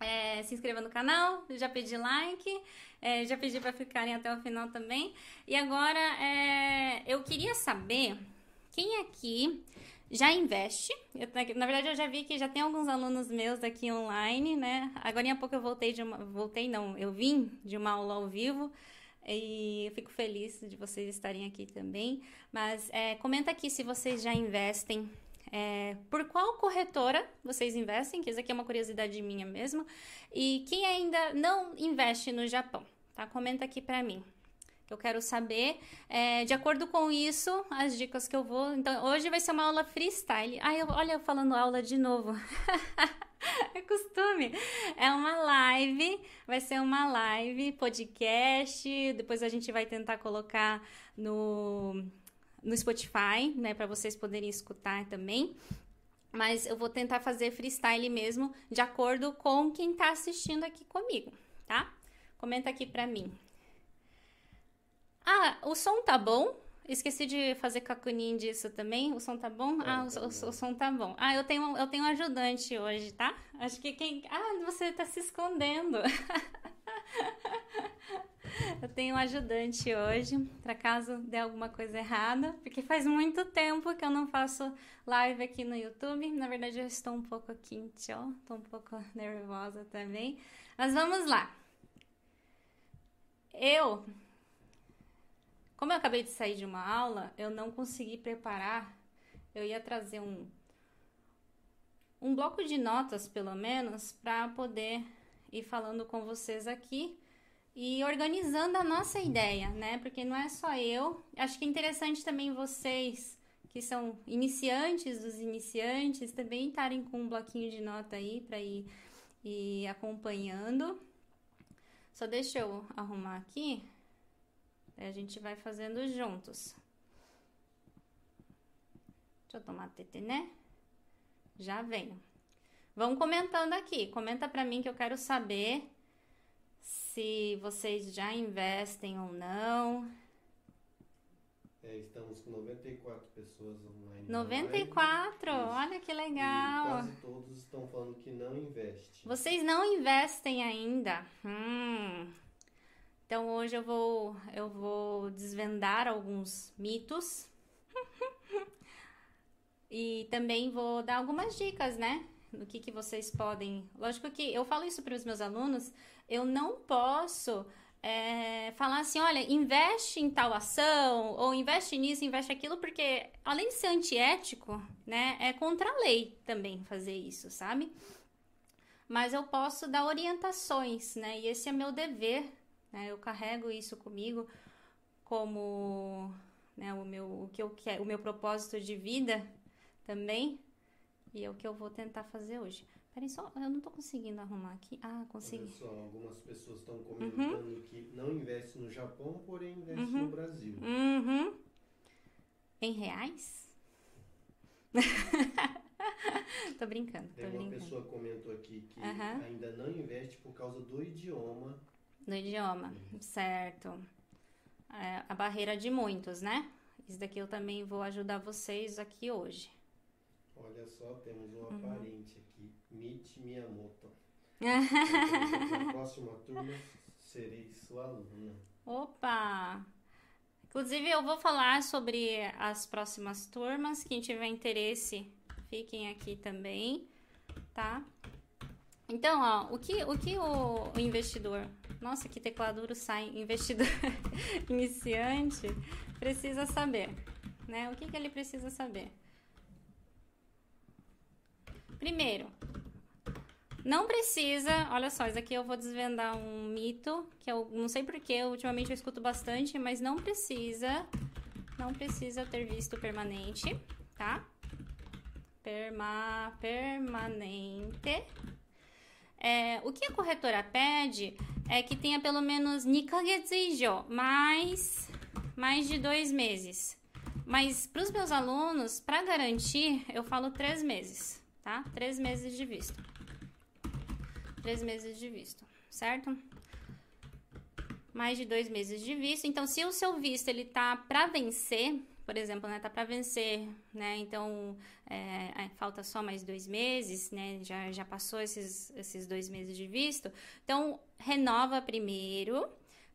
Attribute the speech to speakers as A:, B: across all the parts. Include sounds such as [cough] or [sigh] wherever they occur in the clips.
A: é, se inscreva no canal, já pedi like, é, já pedi para ficarem até o final também. E agora é, eu queria saber quem aqui já investe. Eu, na verdade, eu já vi que já tem alguns alunos meus aqui online, né? Agora em pouco eu voltei de uma. Voltei, não, eu vim de uma aula ao vivo. E eu fico feliz de vocês estarem aqui também. Mas é, comenta aqui se vocês já investem é, por qual corretora vocês investem? Que isso aqui é uma curiosidade minha mesmo. E quem ainda não investe no Japão, tá? Comenta aqui para mim. Eu quero saber, é, de acordo com isso, as dicas que eu vou. Então, hoje vai ser uma aula freestyle. Ai, eu, olha, eu falando aula de novo. [laughs] é costume. É uma live, vai ser uma live, podcast. Depois a gente vai tentar colocar no no Spotify, né, para vocês poderem escutar também. Mas eu vou tentar fazer freestyle mesmo, de acordo com quem tá assistindo aqui comigo, tá? Comenta aqui pra mim. Ah, o som tá bom? Esqueci de fazer cacuninho disso também. O som tá bom? Ah, o, o, o, som tá bom. Ah, eu tenho, eu tenho um ajudante hoje, tá? Acho que quem. Ah, você tá se escondendo. [laughs] [laughs] Eu tenho um ajudante hoje, para caso dê alguma coisa errada, porque faz muito tempo que eu não faço live aqui no YouTube. Na verdade, eu estou um pouco quente, ó, estou um pouco [laughs] nervosa também. Mas vamos lá. Eu, como eu acabei de sair de uma aula, eu não consegui preparar. Eu ia trazer um um bloco de notas, pelo menos, para poder ir falando com vocês aqui e organizando a nossa ideia, né? Porque não é só eu. Acho que é interessante também vocês que são iniciantes dos iniciantes também estarem com um bloquinho de nota aí para ir, ir acompanhando. Só deixa eu arrumar aqui. Aí a gente vai fazendo juntos. Deixa eu tomar TT, né? Já venho. Vão comentando aqui. Comenta para mim que eu quero saber se vocês já investem ou não.
B: É, estamos com 94 pessoas online.
A: 94? Olha que legal.
B: E quase todos estão falando que não investem.
A: Vocês não investem ainda. Hum. Então hoje eu vou eu vou desvendar alguns mitos. [laughs] e também vou dar algumas dicas, né? Do que, que vocês podem. Lógico que eu falo isso para os meus alunos eu não posso é, falar assim, olha, investe em tal ação, ou investe nisso, investe aquilo, porque além de ser antiético, né, é contra a lei também fazer isso, sabe? Mas eu posso dar orientações, né, e esse é meu dever, né, eu carrego isso comigo como, né, o meu, o que eu quero, o meu propósito de vida também, e é o que eu vou tentar fazer hoje. Peraí, só, eu não tô conseguindo arrumar aqui. Ah, consegui.
B: Olha só, algumas pessoas estão comentando uhum. que não investe no Japão, porém investe uhum. no Brasil.
A: Uhum. Em reais? [laughs] tô brincando,
B: Tem
A: uma
B: brincando. pessoa comentou aqui que ainda não investe por causa do idioma.
A: Do idioma, uhum. certo. É, a barreira de muitos, né? Isso daqui eu também vou ajudar vocês aqui hoje.
B: Olha só, temos um uhum. Michi Miyamoto. [laughs] Na próxima turma serei sua aluna.
A: Opa! Inclusive, eu vou falar sobre as próximas turmas. Quem tiver interesse, fiquem aqui também, tá? Então, ó, o que o, que o, o investidor, nossa, que teclado duro sai, investidor [laughs] iniciante, precisa saber, né? O que, que ele precisa saber? Primeiro, não precisa, olha só, isso aqui eu vou desvendar um mito, que eu não sei porquê, ultimamente eu escuto bastante, mas não precisa, não precisa ter visto permanente, tá? Perma, permanente. É, o que a corretora pede é que tenha pelo menos nikagetsu mais, mais de dois meses. Mas para os meus alunos, para garantir, eu falo três meses tá? Três meses de visto. Três meses de visto, certo? Mais de dois meses de visto. Então, se o seu visto ele tá para vencer, por exemplo, né, tá para vencer, né, então é, falta só mais dois meses, né, já, já passou esses, esses dois meses de visto, então renova primeiro,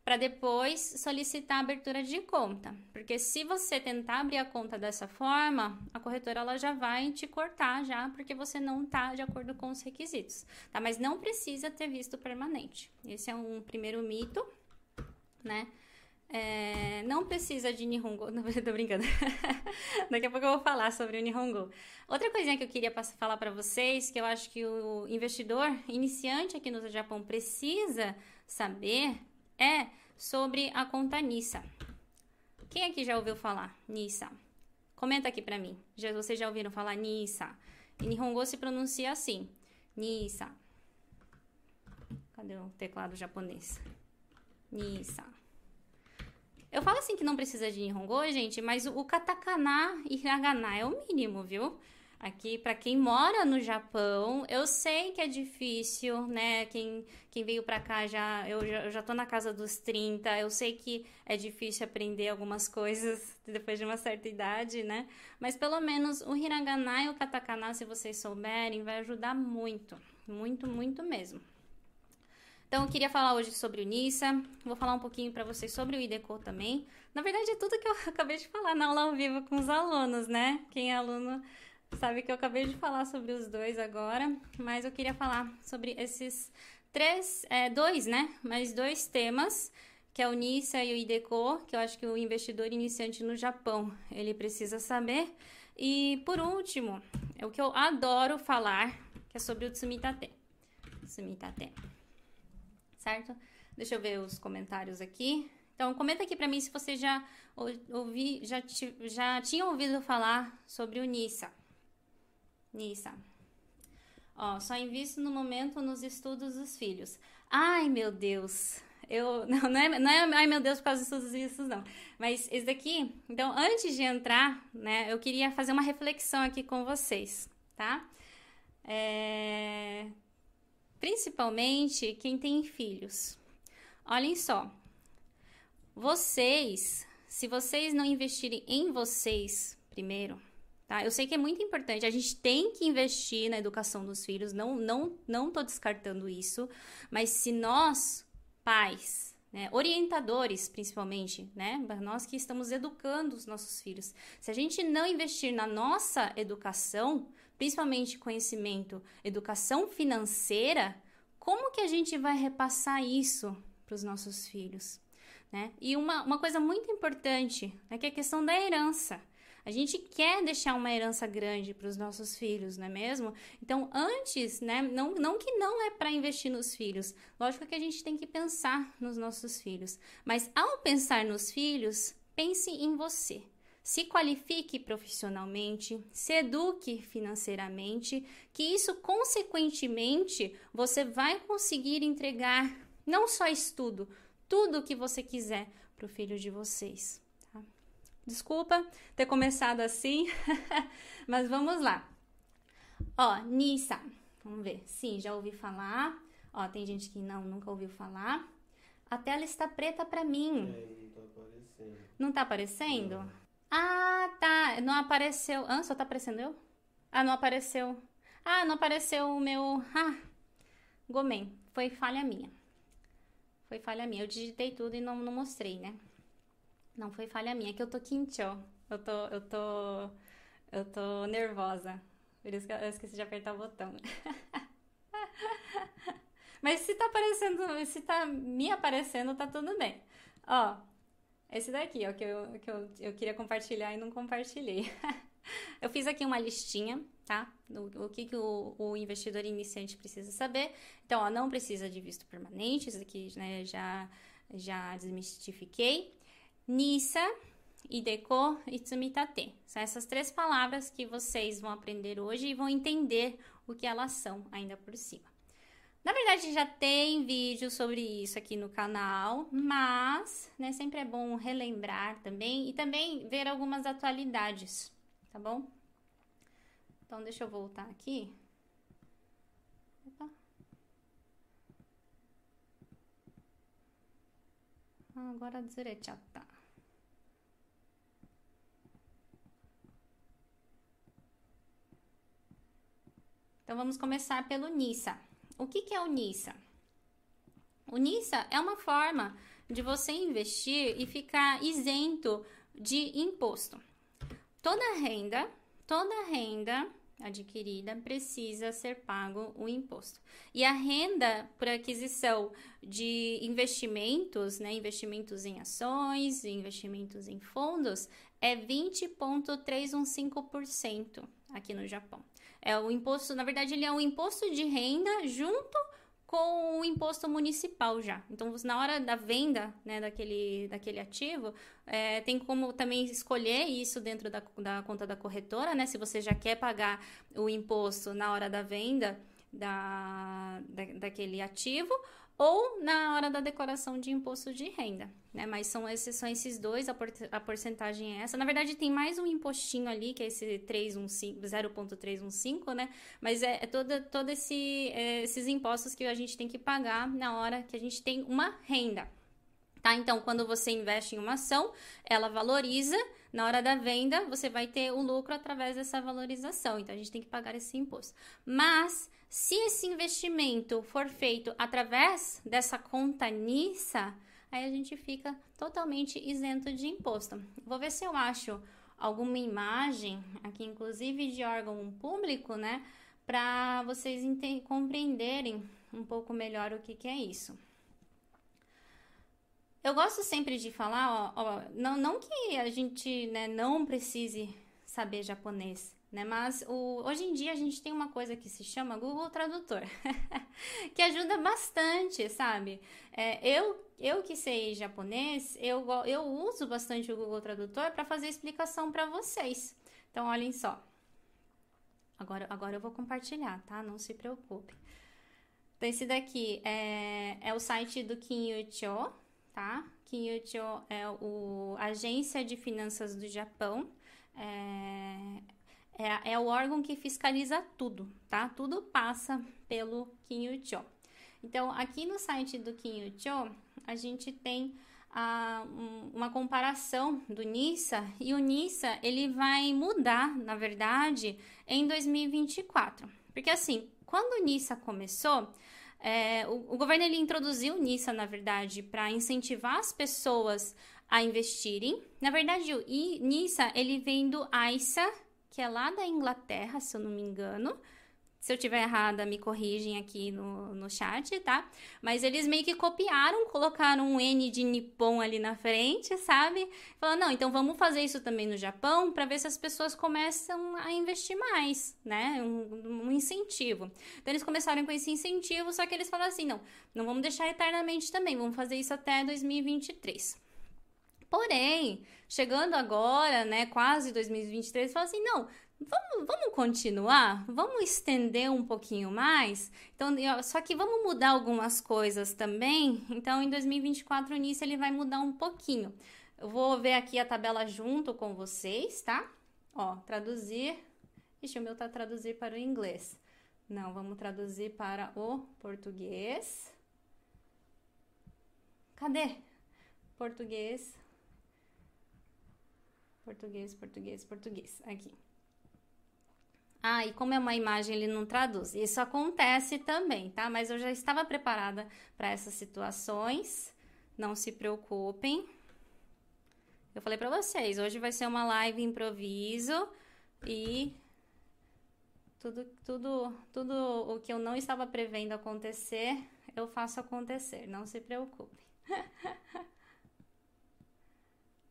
A: para depois solicitar a abertura de conta. Porque se você tentar abrir a conta dessa forma, a corretora ela já vai te cortar já, porque você não está de acordo com os requisitos, tá? Mas não precisa ter visto permanente. Esse é um primeiro mito, né? É, não precisa de Nihongo. [laughs] Não, [laughs] tô brincando. [laughs] Daqui a pouco eu vou falar sobre o Nihongo. Outra coisinha que eu queria falar para vocês, que eu acho que o investidor iniciante aqui no Japão precisa saber, é sobre a conta Nissa. Quem aqui já ouviu falar Nissa? Comenta aqui para mim. Já, vocês já ouviram falar Nissa? Em Nihongo se pronuncia assim. Nissa. Cadê o teclado japonês? Nissa. Eu falo assim que não precisa de Nihongo, gente, mas o katakana e hiragana é o mínimo, viu? Aqui, para quem mora no Japão, eu sei que é difícil, né? Quem, quem veio para cá já eu, já, eu já tô na casa dos 30, eu sei que é difícil aprender algumas coisas [laughs] depois de uma certa idade, né? Mas pelo menos o hiragana e o katakana, se vocês souberem, vai ajudar muito, muito, muito mesmo. Então, eu queria falar hoje sobre o NISA, vou falar um pouquinho para vocês sobre o IDECO também. Na verdade, é tudo que eu [laughs] acabei de falar na aula ao vivo com os alunos, né? Quem é aluno Sabe que eu acabei de falar sobre os dois agora, mas eu queria falar sobre esses três, é, dois, né? Mas dois temas, que é o NISA e o IDECO, que eu acho que o investidor iniciante no Japão, ele precisa saber. E por último, é o que eu adoro falar, que é sobre o Tsumitate. Tsumitate. Certo? Deixa eu ver os comentários aqui. Então, comenta aqui para mim se você já ouvi, já, já tinha ouvido falar sobre o NISA. Nissa. Ó, só invisto no momento nos estudos dos filhos. Ai, meu Deus. Eu, [laughs] não, não, é, não é, ai meu Deus, por causa dos estudos não. Mas esse daqui, então, antes de entrar, né, eu queria fazer uma reflexão aqui com vocês, tá? É, principalmente quem tem filhos. Olhem só, vocês, se vocês não investirem em vocês primeiro, Tá? Eu sei que é muito importante, a gente tem que investir na educação dos filhos, não não não descartando isso, mas se nós, pais, né, orientadores principalmente, né, nós que estamos educando os nossos filhos, se a gente não investir na nossa educação, principalmente conhecimento, educação financeira, como que a gente vai repassar isso para os nossos filhos? Né? E uma, uma coisa muito importante, né, que é a questão da herança. A gente quer deixar uma herança grande para os nossos filhos, não é mesmo? Então, antes, né, não, não que não é para investir nos filhos, lógico que a gente tem que pensar nos nossos filhos, mas ao pensar nos filhos, pense em você. Se qualifique profissionalmente, se eduque financeiramente, que isso, consequentemente, você vai conseguir entregar não só estudo, tudo o que você quiser para o filho de vocês. Desculpa ter começado assim, [laughs] mas vamos lá. Ó, Nissa. Vamos ver. Sim, já ouvi falar. Ó, tem gente que não, nunca ouviu falar. A tela está preta para mim.
B: É, não tá aparecendo.
A: Não tá aparecendo? Não. Ah, tá. Não apareceu. Ah, só tá aparecendo eu? Ah, não apareceu. Ah, não apareceu o meu. Ah, Gomen. Foi falha minha. Foi falha minha. Eu digitei tudo e não, não mostrei, né? Não foi falha minha, é que eu tô ó. Eu tô, eu tô, eu tô nervosa. Por isso que eu esqueci de apertar o botão. [laughs] Mas se tá aparecendo, se tá me aparecendo, tá tudo bem. Ó, esse daqui, ó, que eu, que eu, eu queria compartilhar e não compartilhei. [laughs] eu fiz aqui uma listinha, tá? O, o que, que o, o, investidor iniciante precisa saber. Então, ó, não precisa de visto permanente, isso aqui, né, já, já desmistifiquei. Nissa, Ideko e Tsumitate. São essas três palavras que vocês vão aprender hoje e vão entender o que elas são ainda por cima. Na verdade, já tem vídeo sobre isso aqui no canal, mas né, sempre é bom relembrar também e também ver algumas atualidades, tá bom? Então, deixa eu voltar aqui. Opa. Ah, agora ずれ Então vamos começar pelo NISA. O que, que é o NISA? O NISA é uma forma de você investir e ficar isento de imposto. Toda renda, toda renda adquirida precisa ser pago o imposto. E a renda por aquisição de investimentos, né, investimentos em ações, investimentos em fundos, é 20,315% aqui no Japão. É o imposto, na verdade, ele é o imposto de renda junto com o imposto municipal já. Então, na hora da venda né, daquele, daquele ativo, é, tem como também escolher isso dentro da, da conta da corretora, né? Se você já quer pagar o imposto na hora da venda da, da, daquele ativo ou na hora da declaração de imposto de renda, né? Mas são esses, são esses dois, a, por, a porcentagem é essa. Na verdade, tem mais um impostinho ali, que é esse 0,315, né? Mas é, é todo, todo esse, é, esses impostos que a gente tem que pagar na hora que a gente tem uma renda. Tá? Então, quando você investe em uma ação, ela valoriza, na hora da venda, você vai ter o lucro através dessa valorização. Então, a gente tem que pagar esse imposto. Mas, se esse investimento for feito através dessa conta NISA, aí a gente fica totalmente isento de imposto. Vou ver se eu acho alguma imagem aqui, inclusive de órgão público, né? Para vocês compreenderem um pouco melhor o que, que é isso. Eu gosto sempre de falar, ó, ó, não, não que a gente né, não precise saber japonês, né? Mas o, hoje em dia a gente tem uma coisa que se chama Google Tradutor, [laughs] que ajuda bastante, sabe? É, eu, eu que sei japonês, eu, eu uso bastante o Google Tradutor para fazer explicação para vocês. Então, olhem só. Agora, agora eu vou compartilhar, tá? Não se preocupe. Então, esse daqui é, é o site do Kinyucho, tá? Kinyucho é o Agência de Finanças do Japão. É, é, é, o órgão que fiscaliza tudo, tá? Tudo passa pelo Kinyucho. Então, aqui no site do Kinyucho, a gente tem a, um, uma comparação do NISA e o NISA ele vai mudar, na verdade, em 2024. Porque assim, quando o NISA começou, é, o, o, governo ele introduziu NISA, na verdade, para incentivar as pessoas a investirem. Na verdade, o NISA ele vem do ISA, que é lá da Inglaterra, se eu não me engano. Se eu tiver errada, me corrigem aqui no, no chat, tá? Mas eles meio que copiaram, colocaram um N de Nippon ali na frente, sabe? Falaram, não, então vamos fazer isso também no Japão para ver se as pessoas começam a investir mais, né? Um, um, incentivo. Então eles começaram com esse incentivo, só que eles falaram assim, não, não vamos deixar eternamente também, vamos fazer isso até 2023. Porém, chegando agora, né, quase 2023, fala assim, não, Vamos, vamos continuar? Vamos estender um pouquinho mais? Então, só que vamos mudar algumas coisas também. Então, em 2024, nisso ele vai mudar um pouquinho. Eu vou ver aqui a tabela junto com vocês, tá? Ó, traduzir. Ixi, o meu tá traduzir para o inglês. Não, vamos traduzir para o português. Cadê? Português. Português, português, português. Aqui. Ah, e como é uma imagem, ele não traduz. Isso acontece também, tá? Mas eu já estava preparada para essas situações. Não se preocupem. Eu falei para vocês, hoje vai ser uma live improviso e tudo, tudo, tudo o que eu não estava prevendo acontecer, eu faço acontecer. Não se preocupe. [laughs]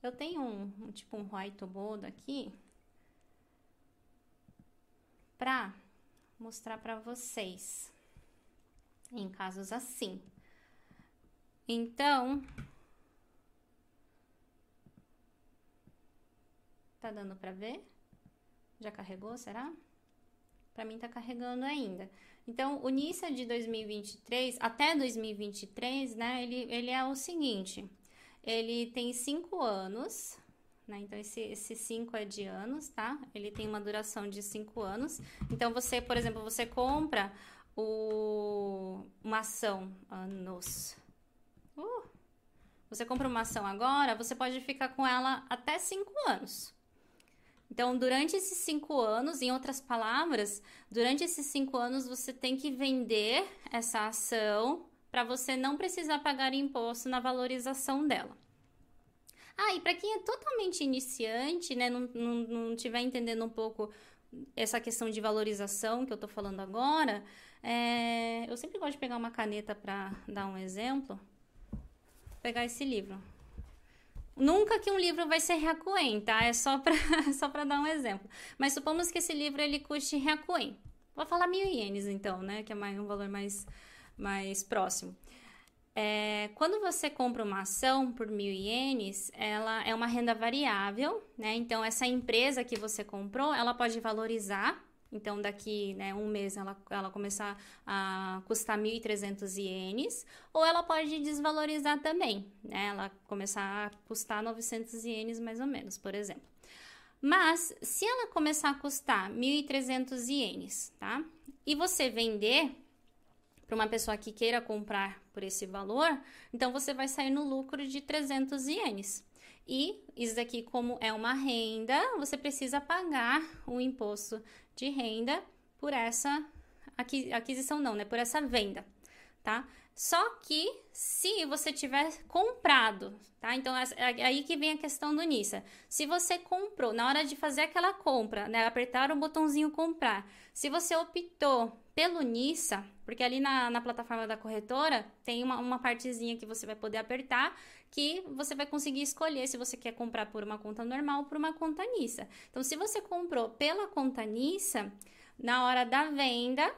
A: eu tenho um, um tipo um whiteboard aqui para mostrar para vocês em casos assim. Então, tá dando para ver? Já carregou, será? Para mim tá carregando ainda. Então, o NISA de 2023 até 2023, né? Ele, ele é o seguinte: ele tem cinco anos, né? Então, esse 5 é de anos, tá? Ele tem uma duração de 5 anos. Então, você, por exemplo, você compra o, uma ação anos. Uh, você compra uma ação agora, você pode ficar com ela até 5 anos. Então, durante esses cinco anos, em outras palavras, durante esses cinco anos você tem que vender essa ação para você não precisar pagar imposto na valorização dela. Ah, e para quem é totalmente iniciante, né, não, não, não tiver entendendo um pouco essa questão de valorização que eu estou falando agora, é, eu sempre gosto de pegar uma caneta para dar um exemplo. Vou pegar esse livro. Nunca que um livro vai ser Reacuen, tá? É só para [laughs] só dar um exemplo. Mas supomos que esse livro ele custe Reacuen. Vou falar mil ienes então, né? Que é mais, um valor mais, mais próximo. É, quando você compra uma ação por mil ienes, ela é uma renda variável, né? Então, essa empresa que você comprou, ela pode valorizar. Então, daqui né, um mês ela, ela começar a custar 1.300 ienes, ou ela pode desvalorizar também, né? Ela começar a custar 900 ienes mais ou menos, por exemplo. Mas, se ela começar a custar 1.300 ienes, tá? E você vender para uma pessoa que queira comprar por esse valor, então você vai sair no lucro de 300 ienes. E isso daqui, como é uma renda, você precisa pagar o imposto de renda por essa aquisição, não, né? Por essa venda, tá? Só que se você tiver comprado, tá? Então é, é aí que vem a questão do NISA. Se você comprou, na hora de fazer aquela compra, né? Apertar o botãozinho comprar. Se você optou pelo NISA, porque ali na, na plataforma da corretora tem uma, uma partezinha que você vai poder apertar que você vai conseguir escolher se você quer comprar por uma conta normal ou por uma conta NISA. Então, se você comprou pela conta NISA, na hora da venda,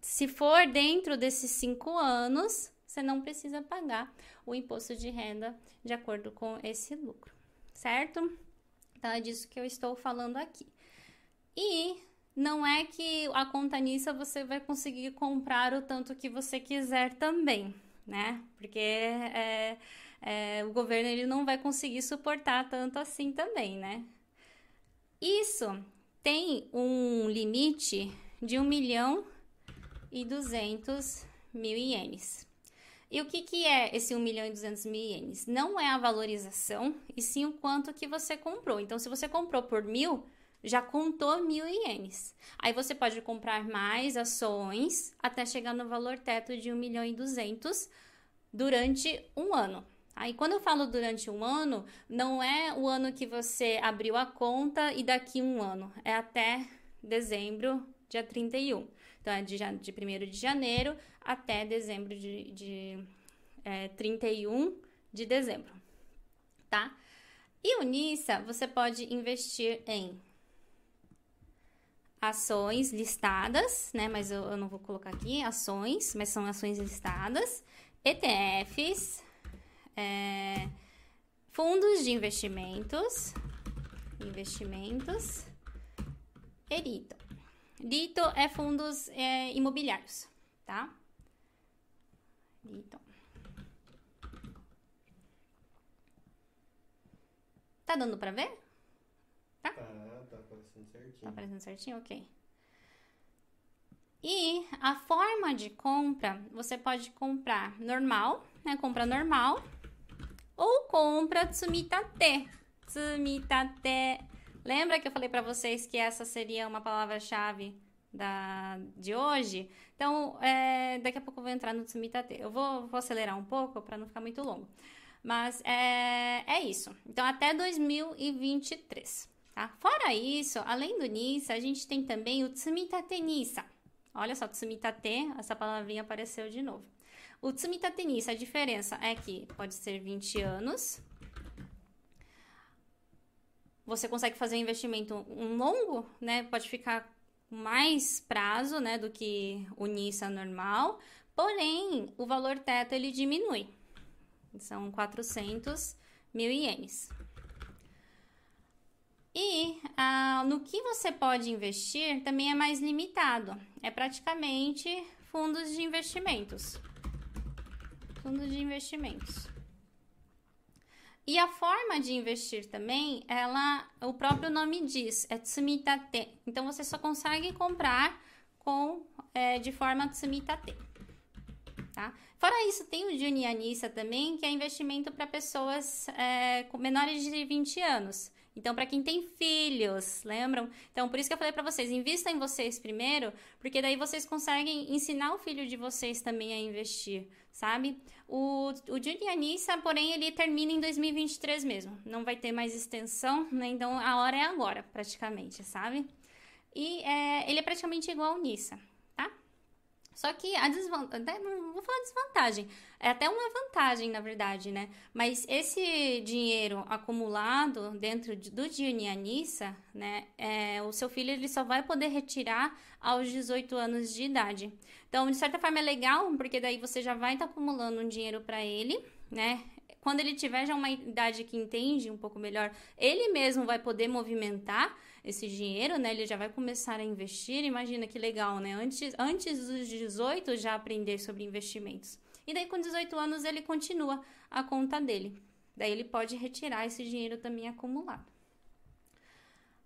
A: se for dentro desses cinco anos, você não precisa pagar o imposto de renda de acordo com esse lucro, certo? Então, é disso que eu estou falando aqui. E não é que a conta nisso você vai conseguir comprar o tanto que você quiser também, né? Porque é, é, o governo ele não vai conseguir suportar tanto assim também, né? Isso tem um limite de 1 milhão e 200 mil ienes. E o que, que é esse 1 milhão e 200 mil ienes? Não é a valorização, e sim o quanto que você comprou. Então, se você comprou por mil, já contou mil ienes. Aí você pode comprar mais ações até chegar no valor teto de 1 milhão e 200 durante um ano. Aí quando eu falo durante um ano, não é o ano que você abriu a conta e daqui um ano, é até dezembro, dia 31. Então é de, de 1 de janeiro até dezembro de, de é, 31 de dezembro, tá? E o NISA você pode investir em ações listadas, né? Mas eu, eu, não vou colocar aqui ações, mas são ações listadas, ETFs, é, fundos de investimentos, investimentos Dito. Dito é fundos é, imobiliários, tá? Dito. Tá dando para ver?
B: Certinho.
A: Tá aparecendo certinho? Ok. E a forma de compra, você pode comprar normal, né? Compra normal. Ou compra Tsumitate. Tsumitate. Lembra que eu falei para vocês que essa seria uma palavra-chave da, de hoje? Então, é, daqui a pouco eu vou entrar no Tsumitate. Eu vou, vou acelerar um pouco para não ficar muito longo. Mas é, é isso. Então, até 2023. Tá? Fora isso, além do NISA, a gente tem também o Tsumitate NISA. Olha só, Tsumitate, essa palavrinha apareceu de novo. O Tsumitate NISA, a diferença é que pode ser 20 anos. Você consegue fazer um investimento longo, né? Pode ficar mais prazo, né, do que o NISA normal. Porém, o valor teto ele diminui. São 400 mil ienes. E ah, no que você pode investir também é mais limitado. É praticamente fundos de investimentos. Fundos de investimentos. E a forma de investir também, ela, o próprio nome diz, é Tsumitate. Então você só consegue comprar com é, de forma Tsumitate. Tá? Fora isso, tem o Junianissa também, que é investimento para pessoas é, menores de 20 anos. Então, para quem tem filhos, lembram? Então, por isso que eu falei para vocês, invista em vocês primeiro, porque daí vocês conseguem ensinar o filho de vocês também a investir, sabe? O, o de Anissa, porém, ele termina em 2023 mesmo. Não vai ter mais extensão, né? Então, a hora é agora, praticamente, sabe? E é, ele é praticamente igual ao Nissa. Só que a desvantagem, não vou falar desvantagem, é até uma vantagem, na verdade, né? Mas esse dinheiro acumulado dentro do Dianianissa, né? É, o seu filho ele só vai poder retirar aos 18 anos de idade. Então, de certa forma é legal, porque daí você já vai estar tá acumulando um dinheiro para ele, né? Quando ele tiver já uma idade que entende um pouco melhor, ele mesmo vai poder movimentar esse dinheiro, né? Ele já vai começar a investir. Imagina que legal, né? Antes, antes dos 18 já aprender sobre investimentos. E daí com 18 anos ele continua a conta dele. Daí ele pode retirar esse dinheiro também acumulado.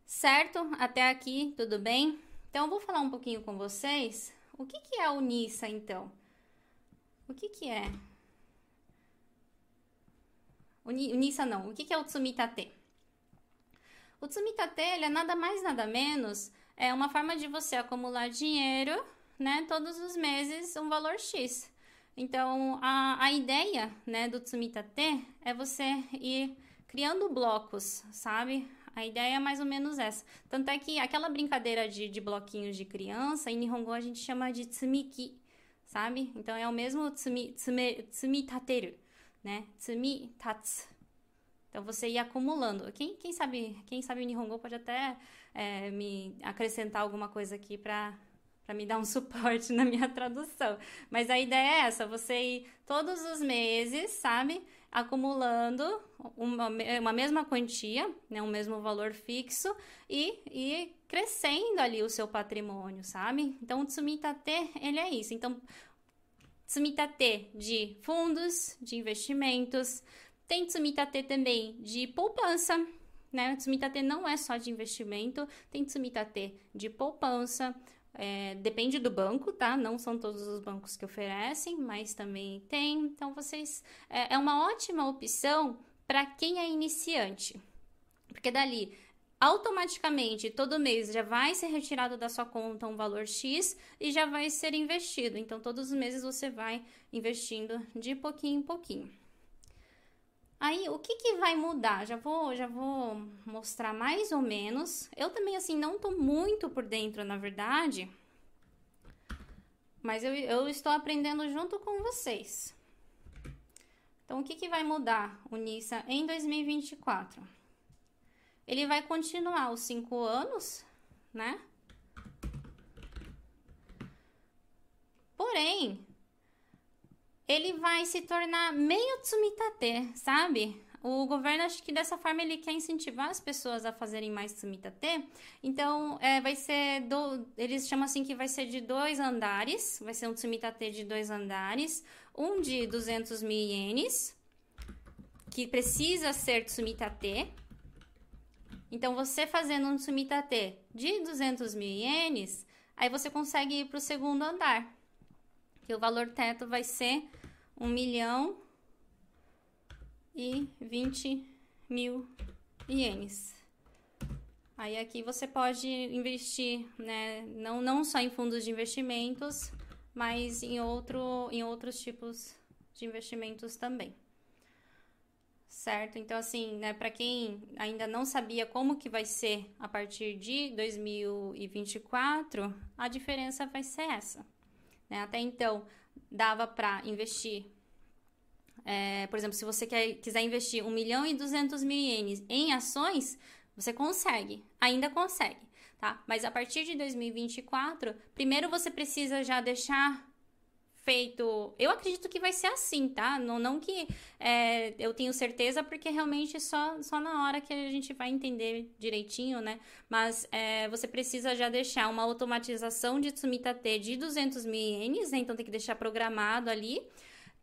A: Certo? Até aqui, tudo bem? Então eu vou falar um pouquinho com vocês. O que, que é o NISA, então? O que, que é? O NISA não. O que, que é o Tsumitate? O Tsumitate é nada mais nada menos é uma forma de você acumular dinheiro, né, todos os meses um valor X. Então, a, a ideia, né, do Tsumitate é você ir criando blocos, sabe? A ideia é mais ou menos essa. Tanto é que aquela brincadeira de, de bloquinhos de criança, em Nihongo a gente chama de tsumiki, sabe? Então, é o mesmo tsumi, tsume, tsumitateru, né? Tsumitatsu. Então você ia acumulando. Quem, quem sabe quem sabe o Nihongo pode até é, me acrescentar alguma coisa aqui para para me dar um [laughs] suporte na minha tradução. Mas a ideia é essa: você ir todos os meses, sabe, acumulando uma, uma mesma quantia, né, um mesmo valor fixo e, e crescendo ali o seu patrimônio, sabe? Então, o Tsumitate, ele é isso. Então, Tsumitate de fundos, de investimentos, tem Tsumitate também de poupança, né? Tsumitate não é só de investimento, tem Tsumitate de poupança, é, depende do banco, tá? Não são todos os bancos que oferecem, mas também tem. Então, vocês. É, é uma ótima opção para quem é iniciante. Porque dali, automaticamente, todo mês já vai ser retirado da sua conta um valor X e já vai ser investido. Então, todos os meses você vai investindo de pouquinho em pouquinho. Aí, o que, que vai mudar? Já vou, já vou mostrar mais ou menos. Eu também, assim, não tô muito por dentro, na verdade. Mas eu, eu estou aprendendo junto com vocês. Então, o que, que vai mudar o NISA em 2024? Ele vai continuar os cinco anos, né? Porém, ele vai se tornar meio tsumitate, sabe? O governo, acho que dessa forma ele quer incentivar as pessoas a fazerem mais tsumitate. Então, é, vai ser. Do, eles chamam assim que vai ser de dois andares. Vai ser um tsumitate de dois andares. Um de 200 mil ienes, que precisa ser tsumitate. Então, você fazendo um tsumitate de 200 mil ienes, aí você consegue ir para o segundo andar. Que o valor teto vai ser 1 milhão e 20 mil ienes. Aí aqui você pode investir, né, não, não só em fundos de investimentos, mas em, outro, em outros tipos de investimentos também. Certo? Então, assim, né, para quem ainda não sabia como que vai ser a partir de 2024, a diferença vai ser essa. Né? Até então, dava para investir. É, por exemplo, se você quer, quiser investir 1 milhão e 200 mil ienes em ações, você consegue, ainda consegue, tá? Mas a partir de 2024, primeiro você precisa já deixar feito. Eu acredito que vai ser assim, tá? Não, não que é, eu tenho certeza, porque realmente só, só na hora que a gente vai entender direitinho, né? Mas é, você precisa já deixar uma automatização de Tsumitate de 200 mil ienes, né? Então tem que deixar programado ali.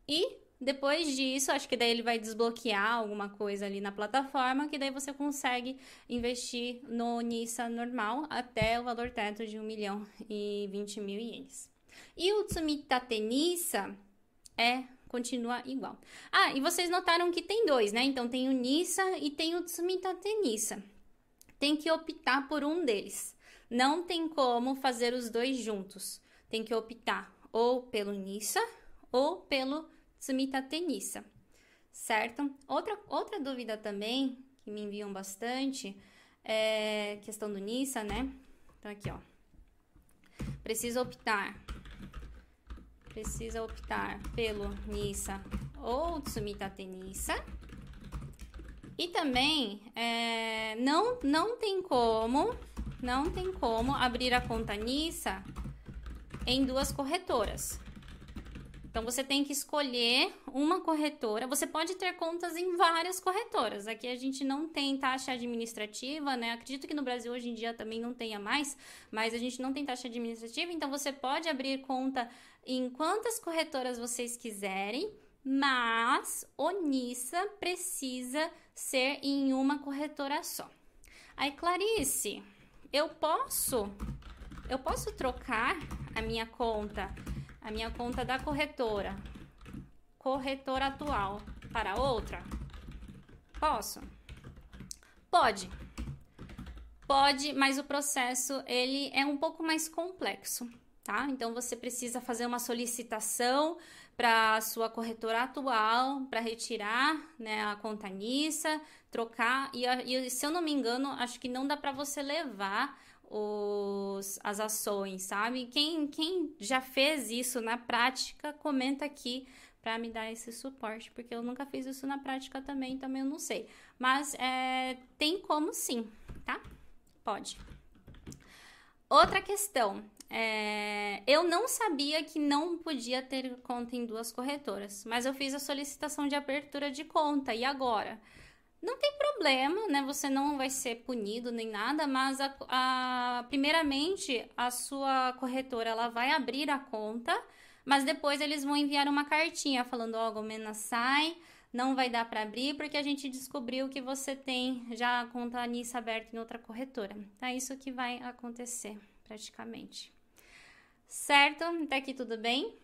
A: E depois disso, acho que daí ele vai desbloquear alguma coisa ali na plataforma, que daí você consegue investir no NISA normal até o valor teto de 1 milhão e 20 mil ienes. E o Tsumitate Nissa é continua igual. Ah, e vocês notaram que tem dois, né? Então tem o Nissa e tem o Tsumitate Nissa. tem que optar por um deles. Não tem como fazer os dois juntos. Tem que optar ou pelo Nissa ou pelo Tsumita Tenissa, certo? Outra, outra dúvida também que me enviam bastante é questão do Nissa, né? Então aqui, ó. Precisa optar precisa optar pelo Nissa ou Tsumita Tenissa. E também é, não, não tem como, não tem como abrir a conta Nissa em duas corretoras. Então você tem que escolher uma corretora. Você pode ter contas em várias corretoras. Aqui a gente não tem taxa administrativa, né? Acredito que no Brasil hoje em dia também não tenha mais, mas a gente não tem taxa administrativa, então você pode abrir conta em quantas corretoras vocês quiserem, mas o NISA precisa ser em uma corretora só. Aí, Clarice, eu posso eu posso trocar a minha conta a minha conta da corretora, corretora atual, para outra? Posso? Pode. Pode, mas o processo ele é um pouco mais complexo, tá? Então você precisa fazer uma solicitação para a sua corretora atual para retirar né, a conta Nissa, trocar e, e se eu não me engano acho que não dá para você levar os, as ações, sabe? Quem, quem já fez isso na prática, comenta aqui para me dar esse suporte, porque eu nunca fiz isso na prática também, também eu não sei. Mas é, tem como sim, tá? Pode. Outra questão. É, eu não sabia que não podia ter conta em duas corretoras, mas eu fiz a solicitação de abertura de conta. E agora? Não tem problema, né? Você não vai ser punido nem nada, mas a, a, primeiramente a sua corretora ela vai abrir a conta, mas depois eles vão enviar uma cartinha falando, ó, oh, Gomena sai, não vai dar para abrir porque a gente descobriu que você tem já a conta NIS aberta em outra corretora. É isso que vai acontecer praticamente. Certo? Até aqui tudo bem?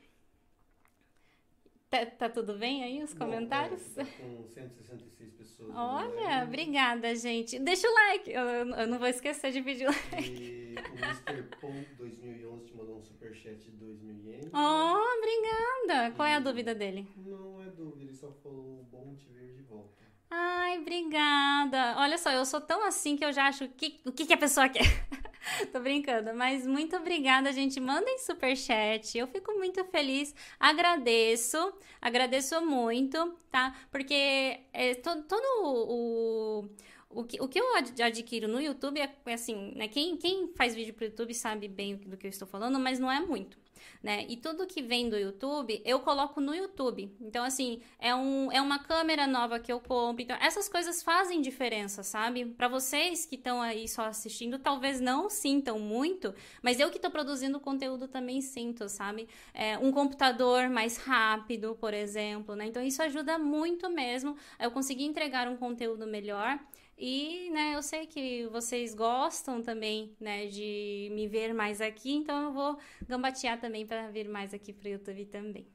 A: Tá, tá, tudo bem aí os Bom, comentários?
B: É, tá com 166 pessoas.
A: Olha, obrigada, gente. Deixa o like. Eu, eu, não vou esquecer de pedir o like.
B: E o Mr. Pong 2011 te mandou um superchat de 2 mil ienes.
A: Oh, obrigada. Qual é a dúvida dele?
B: Não é dúvida, ele só falou bom te ver de volta.
A: Ai, obrigada. Olha só, eu sou tão assim que eu já acho que, o que, que a pessoa quer. [laughs] [laughs] Tô brincando, mas muito obrigada, gente. Mandem super chat. Eu fico muito feliz. Agradeço, agradeço muito, tá? Porque é, todo, todo o, o, que, o que eu adquiro no YouTube é, é assim, né? Quem, quem faz vídeo pro YouTube sabe bem do que eu estou falando, mas não é muito né? E tudo que vem do YouTube, eu coloco no YouTube. Então, assim, é, um, é uma câmera nova que eu compro. Então, essas coisas fazem diferença, sabe? Para vocês que estão aí só assistindo, talvez não sintam muito, mas eu que estou produzindo conteúdo também sinto, sabe? É, um computador mais rápido, por exemplo, né? Então, isso ajuda muito mesmo. Eu conseguir entregar um conteúdo melhor. E, né, eu sei que vocês gostam também, né, de me ver mais aqui, então eu vou gambatear também para vir mais aqui pro YouTube também.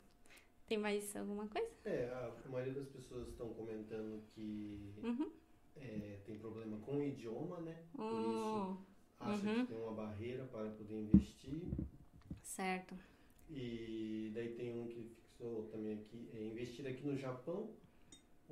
A: Tem mais alguma coisa?
B: É, a maioria das pessoas estão comentando que uhum. é, tem problema com o idioma, né? Por isso acha uhum. que tem uma barreira para poder investir.
A: Certo.
B: E daí tem um que fixou também aqui, é investir aqui no Japão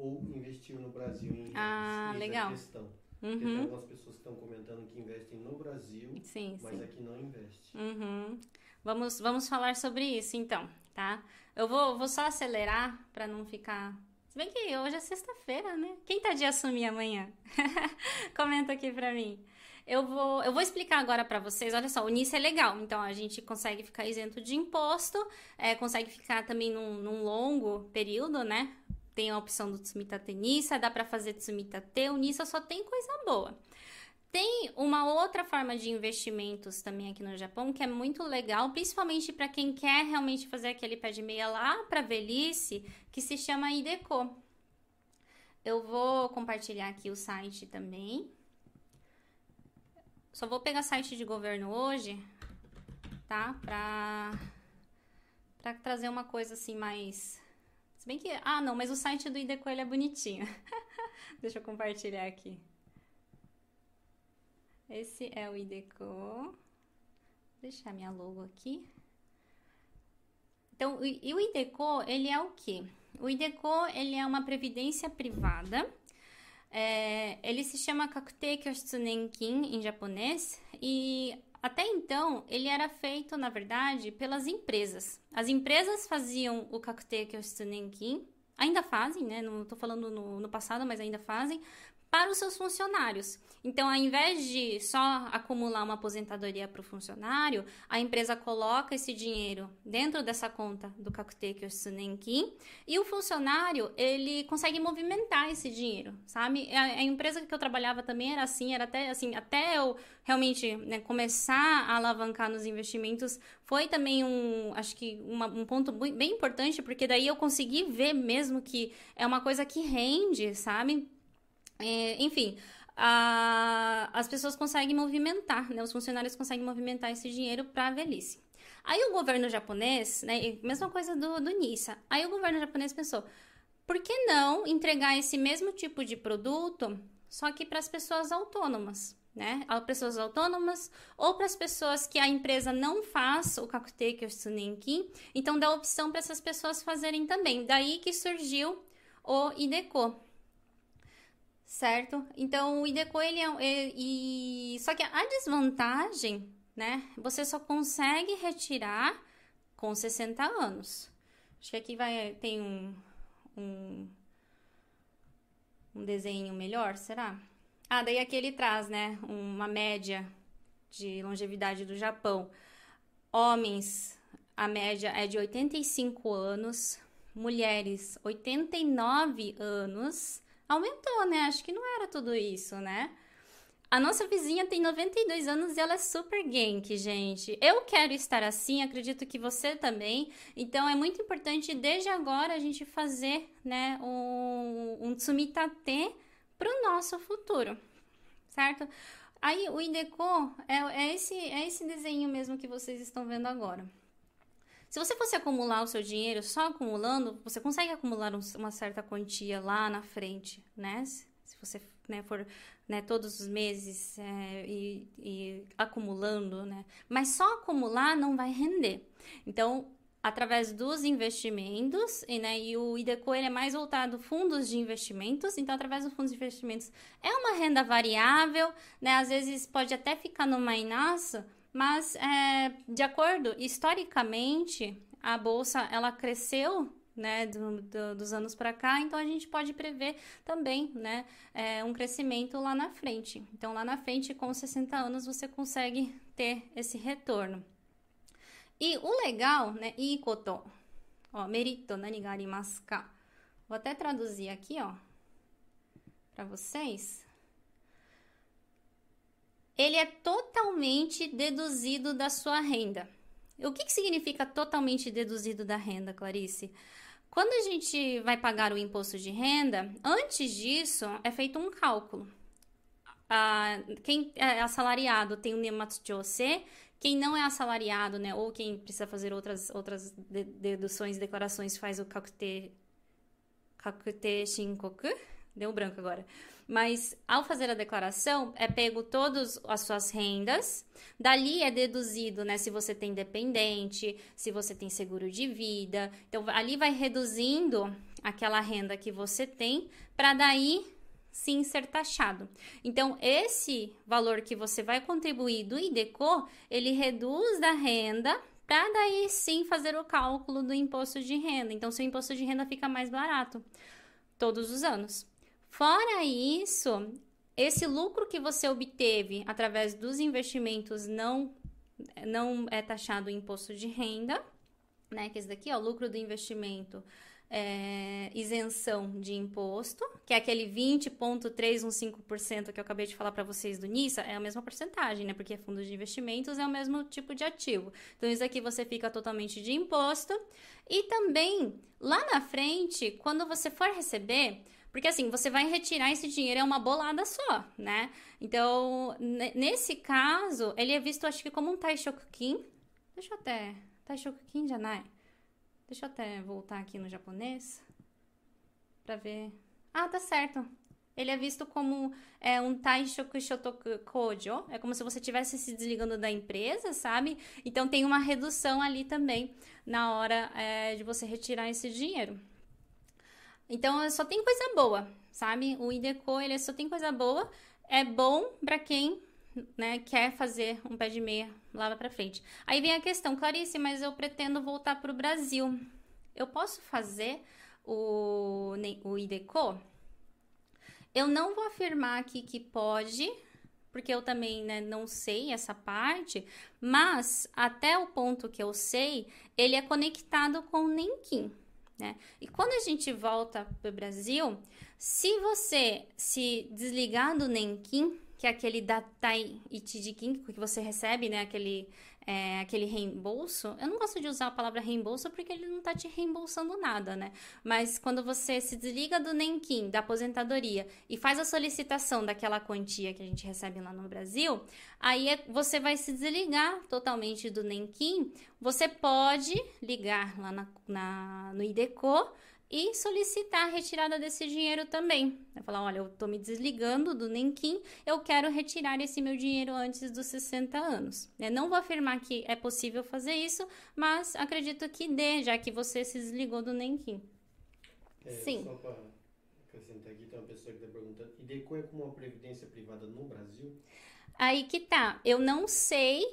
B: ou investir no Brasil em
A: ah, legal.
B: questão. Uhum. Porque tem algumas pessoas que estão comentando que investem no Brasil,
A: sim,
B: mas
A: sim.
B: aqui não investe.
A: Uhum. Vamos, vamos falar sobre isso então, tá? Eu vou, vou só acelerar para não ficar. Se bem que hoje é sexta-feira, né? Quem tá de assumir amanhã? [laughs] Comenta aqui pra mim. Eu vou, eu vou explicar agora para vocês. Olha só, o NIS é legal. Então, a gente consegue ficar isento de imposto, é, consegue ficar também num, num longo período, né? Tem a opção do Tsumita Tenissa, dá para fazer Tsumita T, o Nissa só tem coisa boa. Tem uma outra forma de investimentos também aqui no Japão que é muito legal, principalmente para quem quer realmente fazer aquele pé de meia lá para velhice, que se chama IDECO. Eu vou compartilhar aqui o site também. Só vou pegar site de governo hoje, tá? Para para trazer uma coisa assim mais se bem que. Ah, não, mas o site do Idecoelho é bonitinho. [laughs] Deixa eu compartilhar aqui. Esse é o IDECO. Vou deixar minha logo aqui. Então, e o IDECO, ele é o quê? O IDECO, ele é uma previdência privada. É, ele se chama Kakute Kyosutsu Nenkin em japonês e até então ele era feito, na verdade, pelas empresas. As empresas faziam o Kakute Kyosutsu Nenkin, ainda fazem, né? Não estou falando no, no passado, mas ainda fazem, para os seus funcionários. Então, ao invés de só acumular uma aposentadoria para o funcionário, a empresa coloca esse dinheiro dentro dessa conta do Kakuteki Sunenkin e o funcionário ele consegue movimentar esse dinheiro, sabe? A, a, empresa que eu trabalhava também era assim, era até assim, até eu realmente né, começar a alavancar nos investimentos foi também um, acho que uma, um ponto bem importante, porque daí eu consegui ver mesmo que é uma coisa que rende, sabe? É, enfim, a, as pessoas conseguem movimentar, né? Os funcionários conseguem movimentar esse dinheiro para a velhice. Aí o governo japonês, né? Mesma coisa do, do NISA. Aí o governo japonês pensou, por que não entregar esse mesmo tipo de produto, só que para as pessoas autônomas? Né? Pessoas autônomas ou para as pessoas que a empresa não faz o Kakuteki ou Sunenki, então dá opção para essas pessoas fazerem também. Daí que surgiu o IDECO, certo? Então o IDECO ele é, é, e só que a desvantagem, né? Você só consegue retirar com 60 anos. Acho que aqui vai tem um um, um desenho melhor, será? Ah, daí aqui ele traz, né, uma média de longevidade do Japão. Homens, a média é de 85 anos, mulheres 89 anos aumentou, né? Acho que não era tudo isso, né? A nossa vizinha tem 92 anos e ela é super genk, gente. Eu quero estar assim, acredito que você também. Então é muito importante desde agora a gente fazer, né, um, um tsumitate para o nosso futuro, certo? Aí o IDECO é, é, esse, é esse desenho mesmo que vocês estão vendo agora. Se você fosse acumular o seu dinheiro só acumulando, você consegue acumular uma certa quantia lá na frente, né? Se você né, for né, todos os meses é, e, e acumulando, né? Mas só acumular não vai render. Então, através dos investimentos, e, né, e o IDECO ele é mais voltado fundos de investimentos, então através dos fundos de investimentos é uma renda variável, né, às vezes pode até ficar numa inaça, mas, é, de acordo, historicamente, a bolsa ela cresceu né, do, do, dos anos para cá, então a gente pode prever também né, é, um crescimento lá na frente. Então, lá na frente, com 60 anos, você consegue ter esse retorno. E o legal, né, ikoto, ó, merito nani ga arimasu ka? Vou até traduzir aqui, ó, para vocês ele é totalmente deduzido da sua renda. O que, que significa totalmente deduzido da renda, Clarice? Quando a gente vai pagar o imposto de renda, antes disso é feito um cálculo. Ah, quem é assalariado tem o Nematsu-Jose, quem não é assalariado, né, ou quem precisa fazer outras, outras deduções, declarações, faz o Kakute, kakute Shinkoku, deu branco agora. Mas ao fazer a declaração, é pego todas as suas rendas, dali é deduzido, né, se você tem dependente, se você tem seguro de vida. Então ali vai reduzindo aquela renda que você tem para daí sim ser taxado. Então, esse valor que você vai contribuir do IDECO, ele reduz da renda para daí sim fazer o cálculo do imposto de renda. Então, seu imposto de renda fica mais barato todos os anos. Fora isso, esse lucro que você obteve através dos investimentos não, não é taxado o imposto de renda, né? Que esse daqui é o lucro do investimento. É, isenção de imposto, que é aquele 20,315% que eu acabei de falar para vocês do NISA, é a mesma porcentagem, né? Porque fundos de investimentos é o mesmo tipo de ativo. Então, isso aqui você fica totalmente de imposto. E também, lá na frente, quando você for receber, porque assim, você vai retirar esse dinheiro, é uma bolada só, né? Então, nesse caso, ele é visto, acho que como um Taishokukin. Deixa eu até. Taishokukin Janai. Deixa eu até voltar aqui no japonês. Pra ver. Ah, tá certo. ele é visto como é, um taishoku shotoku kojo, é como se você estivesse se desligando da empresa, sabe? Então tem uma redução ali também na hora é, de você retirar esse dinheiro. Então só tem coisa boa, sabe? O IDECO ele só tem coisa boa, é bom para quem né, quer fazer um pé de meia lá para frente. Aí vem a questão, Clarice, mas eu pretendo voltar para o Brasil. Eu posso fazer o, o IDECO? Eu não vou afirmar aqui que pode, porque eu também né, não sei essa parte, mas até o ponto que eu sei, ele é conectado com o Nenquim. Né? E quando a gente volta para o Brasil, se você se desligar do Nenquim, que é aquele Datai Ichijikin que você recebe, né? Aquele, é, aquele reembolso. Eu não gosto de usar a palavra reembolso porque ele não tá te reembolsando nada, né? Mas quando você se desliga do Nenkin, da aposentadoria, e faz a solicitação daquela quantia que a gente recebe lá no Brasil, aí é, você vai se desligar totalmente do Nenkin. Você pode ligar lá na, na no IDECO e solicitar a retirada desse dinheiro também. Vai falar, olha, eu estou me desligando do Nenquim, eu quero retirar esse meu dinheiro antes dos 60 anos. Não vou afirmar que é possível fazer isso, mas acredito que dê, já que você se desligou do Nenquim.
B: É, Sim. Só para acrescentar aqui, tem uma pessoa que está perguntando, e é como uma previdência privada no Brasil?
A: Aí que tá, eu não sei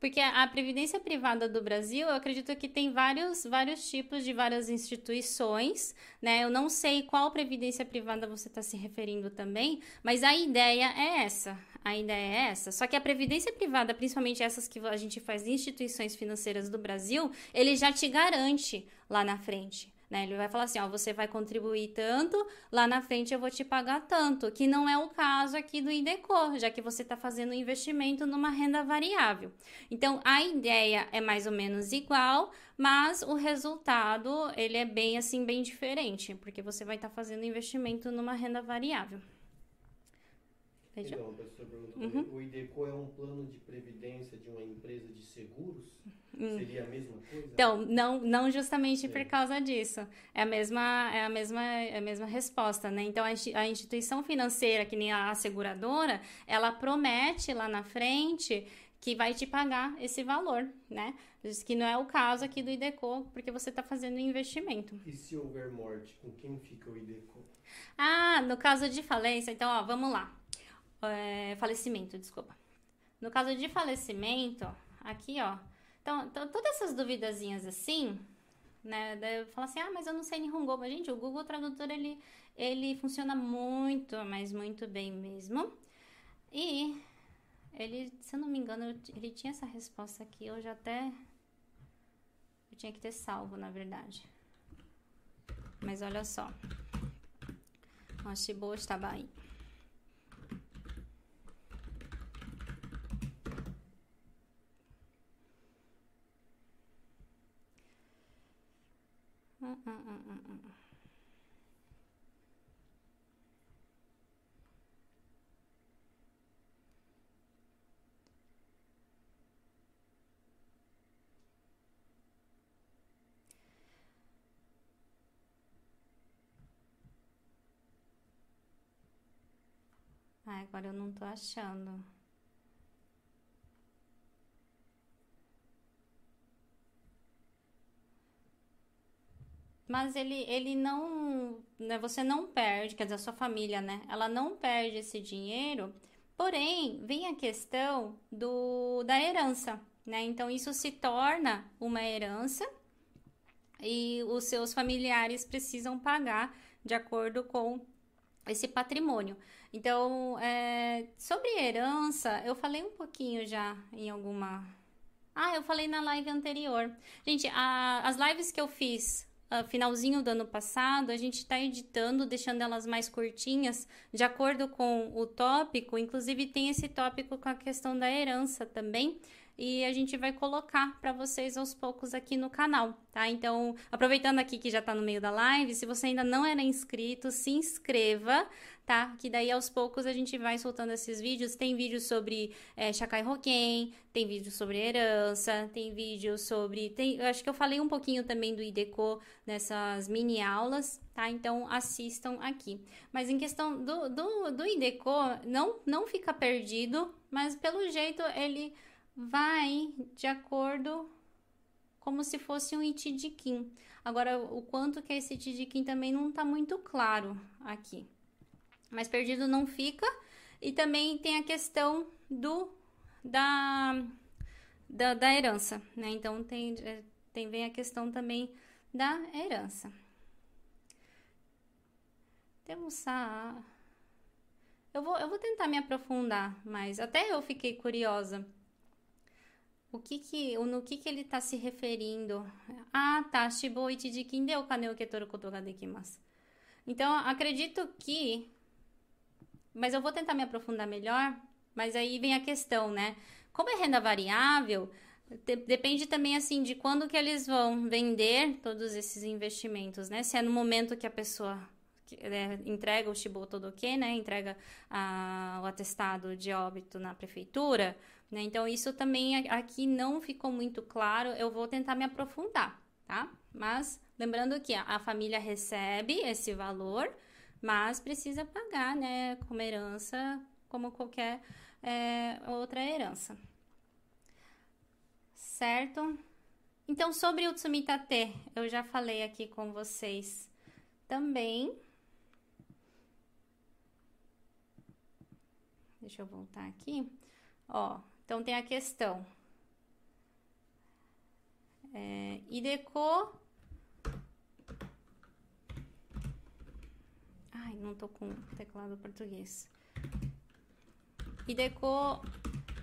A: porque a previdência privada do Brasil, eu acredito que tem vários, vários tipos de várias instituições, né? Eu não sei qual previdência privada você está se referindo também, mas a ideia é essa. A ideia é essa. Só que a previdência privada, principalmente essas que a gente faz instituições financeiras do Brasil, ele já te garante lá na frente. Né? Ele vai falar assim, ó, você vai contribuir tanto, lá na frente eu vou te pagar tanto, que não é o caso aqui do IDECO, já que você está fazendo um investimento numa renda variável. Então, a ideia é mais ou menos igual, mas o resultado, ele é bem assim, bem diferente, porque você vai estar tá fazendo investimento numa renda variável.
B: Veja? Então, a pessoa perguntou, uhum. o IDECO é um plano de previdência de uma empresa de seguros? Hum. Seria a mesma coisa?
A: Então, não, não justamente por causa disso. É a mesma, é a mesma, é a mesma resposta, né? Então, a instituição financeira, que nem a seguradora, ela promete lá na frente que vai te pagar esse valor, né? Diz que não é o caso aqui do IDECO, porque você está fazendo um investimento.
B: E se houver morte, com quem fica o IDECO?
A: Ah, no caso de falência, então, ó, vamos lá. É, falecimento, desculpa. No caso de falecimento, aqui, ó, então, então, todas essas duvidazinhas assim, né? Daí eu falo assim, ah, mas eu não sei Nihongo. Mas, gente, o Google Tradutor, ele, ele funciona muito, mas muito bem mesmo. E ele, se eu não me engano, ele tinha essa resposta aqui. Eu já até... Eu tinha que ter salvo, na verdade. Mas olha só. O Shibo estava aí. Ai, agora eu não tô achando. Mas ele, ele não, né, você não perde, quer dizer, a sua família, né? Ela não perde esse dinheiro. Porém, vem a questão do da herança, né? Então isso se torna uma herança e os seus familiares precisam pagar de acordo com esse patrimônio. Então, é, sobre herança, eu falei um pouquinho já em alguma. Ah, eu falei na live anterior. Gente, a, as lives que eu fiz uh, finalzinho do ano passado, a gente está editando, deixando elas mais curtinhas, de acordo com o tópico. Inclusive, tem esse tópico com a questão da herança também. E a gente vai colocar para vocês aos poucos aqui no canal, tá? Então, aproveitando aqui que já tá no meio da live, se você ainda não era inscrito, se inscreva, tá? Que daí aos poucos a gente vai soltando esses vídeos. Tem vídeo sobre é, Shakai tem vídeo sobre herança, tem vídeo sobre. Tem, eu acho que eu falei um pouquinho também do IDECO nessas mini aulas, tá? Então assistam aqui. Mas em questão do, do, do IDECO, não, não fica perdido, mas pelo jeito ele vai de acordo como se fosse um Itidikim. Agora, o quanto que é esse Itidikim também não tá muito claro aqui mas perdido não fica. E também tem a questão do da, da, da herança, né? Então tem, é, tem vem a questão também da herança. Temos a eu vou, eu vou tentar me aprofundar mais. Até eu fiquei curiosa. O que que, no que que ele está se referindo? Ah, tá. Shiboi de kindeu kaneu ketoru koto ga dekimasu. Então, acredito que mas eu vou tentar me aprofundar melhor. Mas aí vem a questão, né? Como é renda variável, de, depende também assim de quando que eles vão vender todos esses investimentos, né? Se é no momento que a pessoa é, entrega o Shiboto do que, né? Entrega a, o atestado de óbito na prefeitura, né? Então isso também aqui não ficou muito claro. Eu vou tentar me aprofundar, tá? Mas lembrando que a, família recebe esse valor mas precisa pagar, né, como herança, como qualquer é, outra herança. Certo? Então, sobre o Tsumitate, eu já falei aqui com vocês também. Deixa eu voltar aqui. Ó, então tem a questão. É, Ideco Ai, não tô com teclado português. IDECO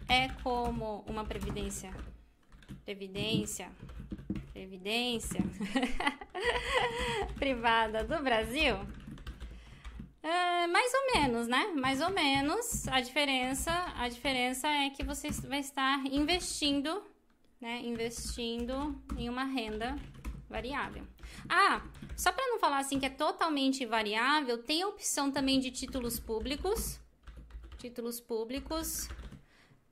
A: é como uma previdência. Previdência. Previdência. [laughs] privada do Brasil? É, mais ou menos, né? Mais ou menos. A diferença, a diferença é que você vai estar investindo, né? Investindo em uma renda variável. Ah, só para não falar assim que é totalmente variável, tem a opção também de títulos públicos. Títulos públicos.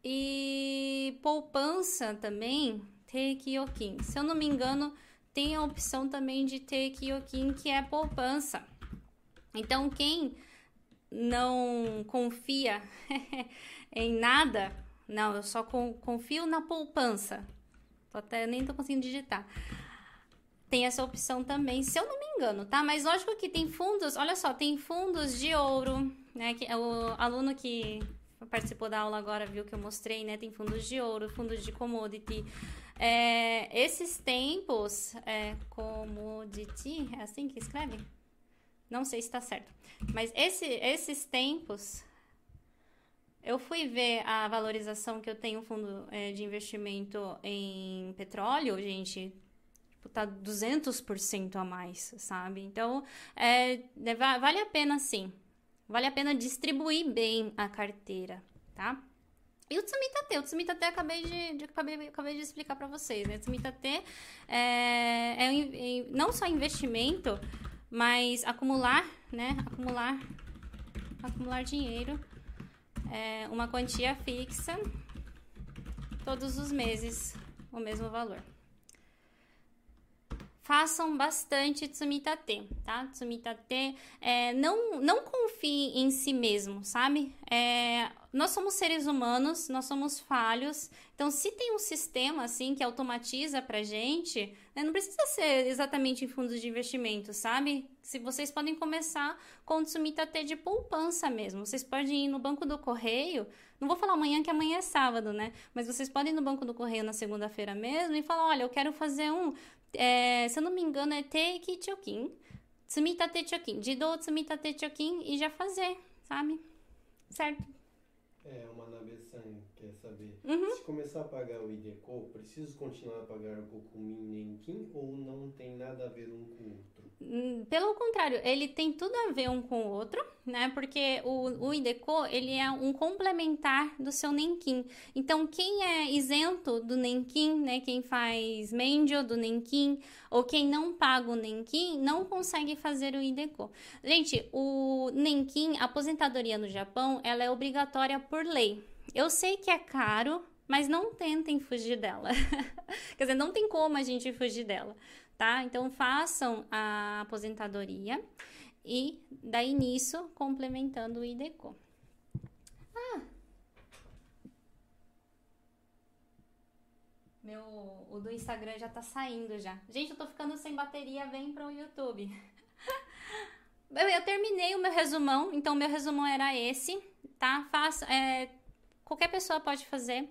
A: E poupança também, Teikyokin. Se eu não me engano, tem a opção também de Teikyokin, que é poupança. Então, quem não confia [laughs] em nada, não, eu só confio na poupança. Tô até nem tô conseguindo digitar tem essa opção também, se eu não me engano, tá? Mas lógico que tem fundos, olha só, tem fundos de ouro, né? Que é o aluno que participou da aula agora viu que eu mostrei, né? Tem fundos de ouro, fundos de commodity. É, esses tempos, é, commodity, é assim que escreve? Não sei se está certo. Mas esse, esses tempos, eu fui ver a valorização que eu tenho fundo é, de investimento em petróleo, gente, tipo, tá 200% a mais, sabe? Então, é, vale a pena sim. Vale a pena distribuir bem a carteira, tá? E o Tsumitate, o Tsumitate acabei de, de, acabei, acabei de explicar para vocês, né? O Tsumitate é, é, é, não só investimento, mas acumular, né? Acumular, acumular dinheiro, é, uma quantia fixa, todos os meses, o mesmo valor façam bastante Tsumitate, tá? Tsumitate, é, não, não confie em si mesmo, sabe? É, nós somos seres humanos, nós somos falhos, então se tem um sistema assim que automatiza pra gente, né, não precisa ser exatamente em fundos de investimento, sabe? Se vocês podem começar com Tsumitate de poupança mesmo, vocês podem ir no banco do correio, não vou falar amanhã que amanhã é sábado, né? Mas vocês podem ir no banco do correio na segunda-feira mesmo e falar, olha, eu quero fazer um é, se eu não me engano, é Teiki Chokin, Tsumitate Chokin, Jido Tsumitate Chokin e já fazer, sabe? Certo?
B: É, uma Nabe-san quer saber. Uhum. Se começar a pagar o IDECO, preciso continuar a pagar o Kokumin Nenkin ou não tem nada a ver um com o outro?
A: hum, pelo contrário, ele tem tudo a ver um com o outro, né? Porque o, o IDECO, ele é um complementar do seu Nenquim. Então, quem é isento do Nenquim, né? Quem faz Mendio do Nenquim, ou quem não paga o Nenquim, não consegue fazer o IDECO. Gente, o Nenquim, a aposentadoria no Japão, ela é obrigatória por lei. Eu sei que é caro, mas não tentem fugir dela. [laughs] Quer dizer, não tem como a gente fugir dela tá? Então façam a aposentadoria e daí nisso complementando o IDECO. Ah. Meu, o do Instagram já tá saindo já. Gente, eu tô ficando sem bateria, vem pro YouTube. [laughs] eu, eu terminei o meu resumão, então meu resumão era esse, tá? Faça, é, qualquer pessoa pode fazer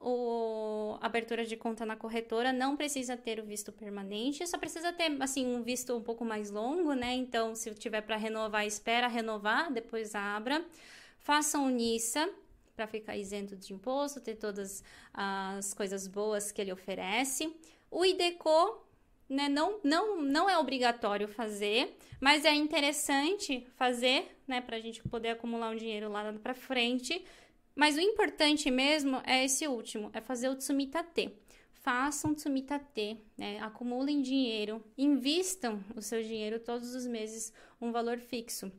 A: o abertura de conta na corretora não precisa ter o visto permanente, só precisa ter assim um visto um pouco mais longo, né? Então, se tiver para renovar, espera renovar, depois abra. Façam o NISA para ficar isento de imposto, ter todas as coisas boas que ele oferece. O IDECO né, não, não, não é obrigatório fazer, mas é interessante fazer, né, para a gente poder acumular um dinheiro lá para frente mas o importante mesmo é esse último, é fazer o Tsumitate. Façam Tsumitate, né? acumulem dinheiro, invistam o seu dinheiro todos os meses, um valor fixo.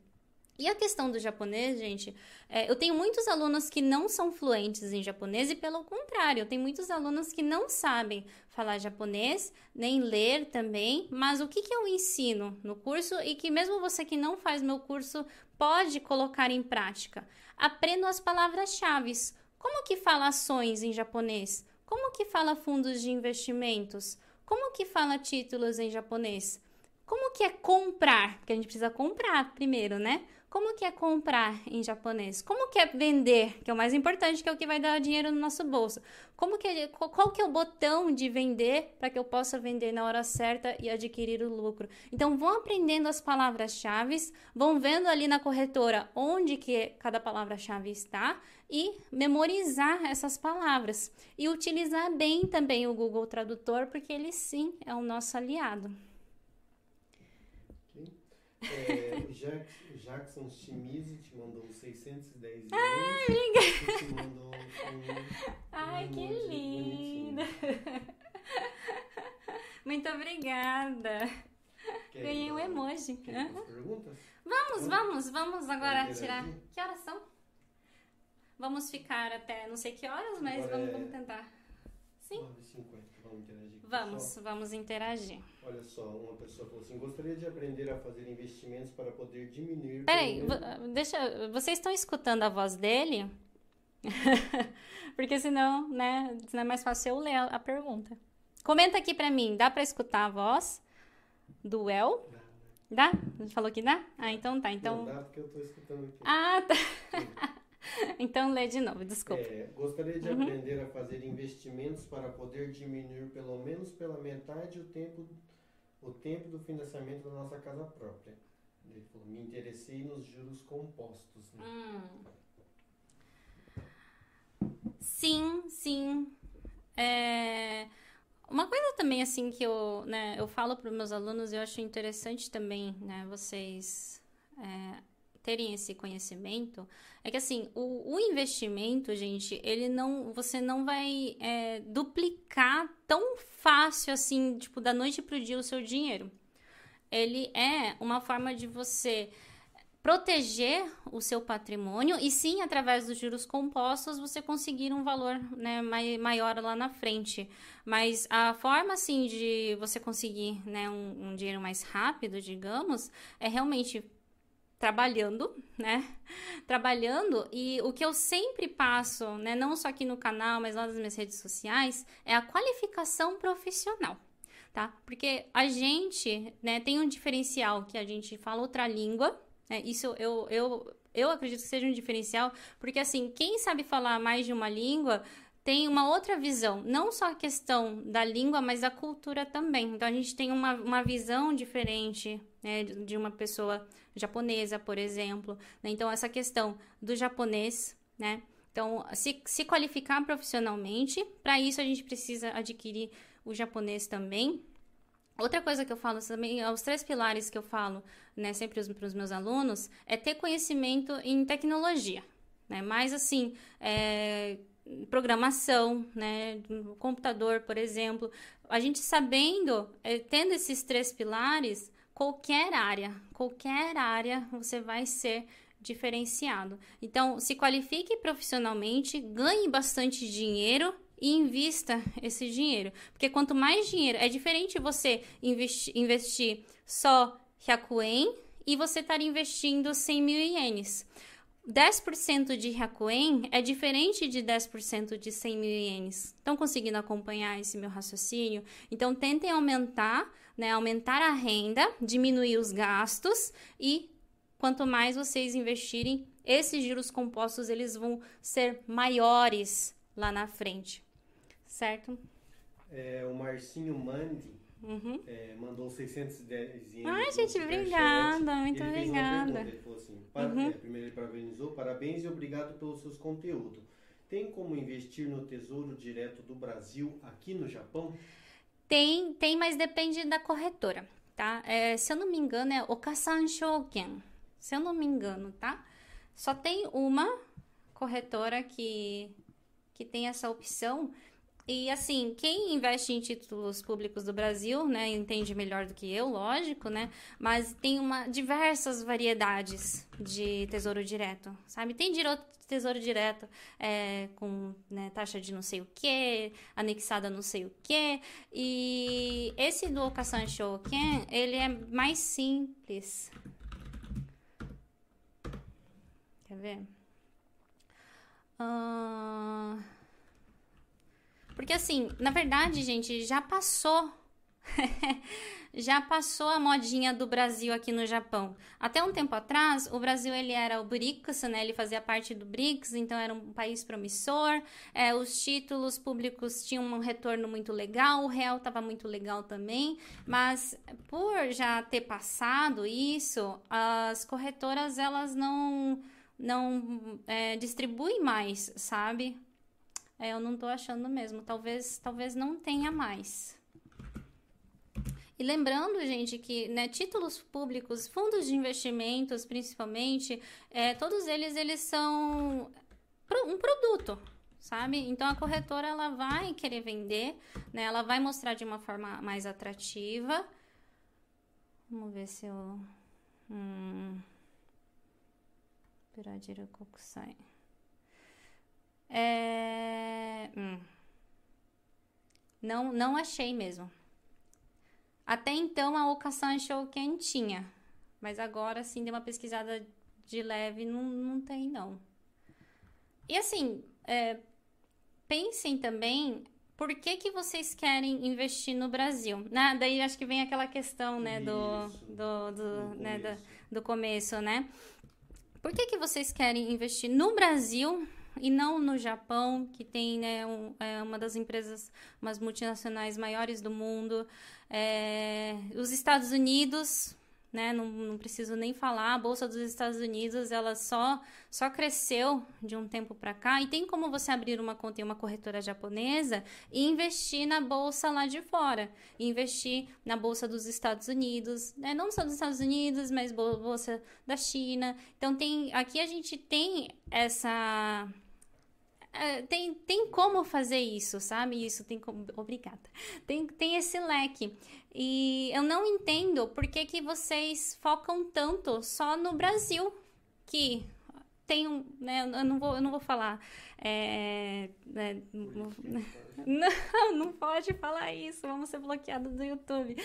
A: E a questão do japonês, gente, é, eu tenho muitos alunos que não são fluentes em japonês e, pelo contrário, eu tenho muitos alunos que não sabem falar japonês, nem ler também, mas o que, que eu ensino no curso e que, mesmo você que não faz meu curso, pode colocar em prática. Aprendo as palavras-chave. Como que fala ações em japonês? Como que fala fundos de investimentos? Como que fala títulos em japonês? Como que é comprar? Porque a gente precisa comprar primeiro, né? Como que é comprar em japonês? Como que é vender, que é o mais importante, que é o que vai dar dinheiro no nosso bolso? Como que é, qual que é o botão de vender para que eu possa vender na hora certa e adquirir o lucro? Então vão aprendendo as palavras-chave, vão vendo ali na corretora onde que cada palavra-chave está e memorizar essas palavras e utilizar bem também o Google Tradutor, porque ele sim é o nosso aliado.
B: É, Jackson Chimizi te mandou 610
A: euros. Ai, obrigada. te mandou um, Ai, um que linda. Muito obrigada. Quer Ganhei um emoji.
B: perguntas?
A: Vamos, vamos, vamos agora tirar. Que horas são? Vamos ficar até não sei que horas, mas vamos, é... vamos tentar. Sim?
B: 9h50, vamos interagir.
A: Vamos, vamos interagir.
B: Olha só, uma pessoa falou assim: gostaria de aprender a fazer investimentos para poder diminuir.
A: Peraí, deixa. Vocês estão escutando a voz dele? [laughs] Porque senão, né, não é mais fácil eu ler a, pergunta. Comenta aqui pra mim, dá pra escutar a voz do El? Dá? Dá? Falou que dá? Ah, então tá. Então...
B: Não dá porque eu tô escutando aqui.
A: Ah, tá. [laughs] então lê de novo, desculpa.
B: É, gostaria de uhum. aprender a fazer investimentos para poder diminuir pelo menos pela metade o tempo, o tempo do financiamento da nossa casa própria. Ele falou, me interessei nos juros compostos. Né? Hum.
A: Sim, sim. É... Uma coisa também assim que eu, né, eu falo para os meus alunos, eu acho interessante também, né, vocês é, terem esse conhecimento é que assim o, o, investimento gente ele não você não vai é, duplicar tão fácil assim tipo da noite para o dia o seu dinheiro. Ele é uma forma de você proteger o seu patrimônio e sim através dos juros compostos você conseguir um valor né, maior lá na frente. Mas a forma assim de você conseguir né, um, um dinheiro mais rápido digamos é realmente trabalhando, né? Trabalhando e o que eu sempre passo, né, não só aqui no canal, mas lá nas minhas redes sociais, é a qualificação profissional, tá? Porque a gente, né, tem um diferencial que a gente fala outra língua, né? Isso eu, eu, eu acredito que seja um diferencial, porque assim, quem sabe falar mais de uma língua tem uma outra visão, não só a questão da língua, mas da cultura também. Então a gente tem uma, uma visão diferente né, de uma pessoa japonesa, por exemplo. Né? Então, essa questão do japonês, né? Então, se, se qualificar profissionalmente, para isso a gente precisa adquirir o japonês também. Outra coisa que eu falo também, os três pilares que eu falo, né, sempre para os meus alunos, é ter conhecimento em tecnologia, né? Mais assim, é, programação, né, computador, por exemplo. A gente sabendo, é, tendo esses três pilares, qualquer área, qualquer área você vai ser diferenciado. Então, se qualifique profissionalmente, ganhe bastante dinheiro e invista esse dinheiro. Porque quanto mais dinheiro, é diferente você investi investir só Hyakuen e você estar investindo 100 mil ienes. 10% de Hyakuen é diferente de 10% de 100 mil ienes. Estão conseguindo acompanhar esse meu raciocínio? Então, tentem aumentar, né, aumentar a renda, diminuir os gastos e quanto mais vocês investirem, esses juros compostos eles vão ser maiores lá na frente certo?
B: É, o Marcinho Mandi uhum. é, mandou 610 ienes.
A: Ai, gente, obrigada, muito
B: ele
A: obrigada.
B: Ele falou assim, para, uhum. é, primeiro ele parabenizou, parabéns e obrigado pelos seus conteúdos. Tem como investir no Tesouro Direto do Brasil aqui no Japão?
A: Tem, tem, mas depende da corretora, tá? É, se eu não me engano, é Okasan Shoken. Se eu não me engano, tá? Só tem uma corretora que, que tem essa opção. E assim, quem investe em títulos públicos do Brasil, né, entende melhor do que eu, lógico, né? Mas tem uma diversas variedades de tesouro direto, sabe? Tem tesouro direto é, com né, taxa de não sei o que, anexada não sei o que. E esse do Okasan Shoken, ele é mais simples. Quer ver? Uh... Porque assim, na verdade, gente, já passou. [laughs] já passou a modinha do Brasil aqui no Japão. Até um tempo atrás, o Brasil ele era o BRICS, né? Ele fazia parte do BRICS, então era um país promissor. É, os títulos públicos tinham um retorno muito legal, o real estava muito legal também. Mas por já ter passado isso, as corretoras elas não não é, distribuem mais, sabe? É, eu não tô achando mesmo. Talvez, talvez não tenha mais. E lembrando, gente, que né, títulos públicos, fundos de investimentos, principalmente, é, todos eles eles são um produto, sabe? Então a corretora ela vai querer vender, né? Ela vai mostrar de uma forma mais atrativa. Vamos ver se eu. Hum. É... Hum. Não, não achei mesmo. Até então a Okasan achou quentinha. Mas agora, assim, deu uma pesquisada de leve, não, não tem, não. E assim, é, pensem também por que, que vocês querem investir no Brasil. Né? Daí acho que vem aquela questão, né, do, do, do, né, do, do começo, né? Por que, que vocês querem investir no Brasil e não no Japão, que tem né, um, é uma das empresas, umas multinacionais maiores do mundo. É, os Estados Unidos, né, não, não preciso nem falar, a Bolsa dos Estados Unidos, ela só, só cresceu de um tempo para cá. E tem como você abrir uma conta em uma corretora japonesa e investir na Bolsa lá de fora. Investir na Bolsa dos Estados Unidos, né, não só dos Estados Unidos, mas Bolsa da China. Então, tem aqui a gente tem essa é, tem, tem como fazer isso, sabe? Isso tem como. Obrigada. Tem, tem esse leque. E eu não entendo por que, que vocês focam tanto só no Brasil, que tem um. Né, eu, não vou, eu não vou falar. É, né, [laughs] não, não pode falar isso, vamos ser bloqueados do YouTube.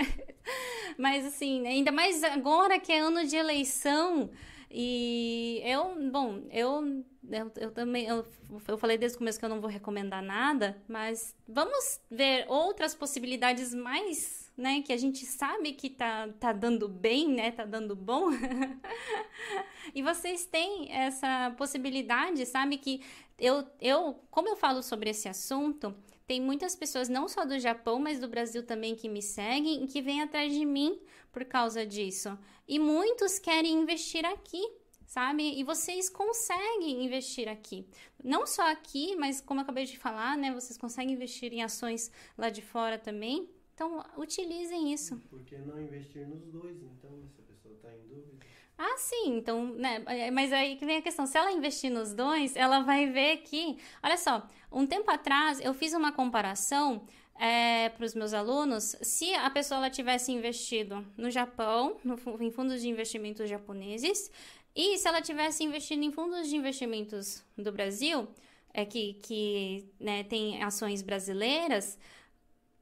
A: [laughs] Mas assim, ainda mais agora que é ano de eleição. E eu, bom, eu, eu, eu também, eu, eu falei desde o começo que eu não vou recomendar nada, mas vamos ver outras possibilidades mais, né, que a gente sabe que tá, tá dando bem, né, tá dando bom. [laughs] e vocês têm essa possibilidade, sabe, que eu, eu, como eu falo sobre esse assunto, tem muitas pessoas, não só do Japão, mas do Brasil também, que me seguem e que vêm atrás de mim por causa disso. E muitos querem investir aqui, sabe? E vocês conseguem investir aqui. Não só aqui, mas como eu acabei de falar, né? Vocês conseguem investir em ações lá de fora também. Então, utilizem isso.
B: Por que não investir nos dois, então, se a pessoa está em dúvida?
A: Ah, sim, então, né? é, Mas aí que vem a questão: se ela investir nos dois, ela vai ver que. Olha só, um tempo atrás eu fiz uma comparação é, para os meus alunos se a pessoa tivesse investido no Japão, no, em fundos de investimentos japoneses, e se ela tivesse investido em fundos de investimentos do Brasil, é, que, que né, tem ações brasileiras,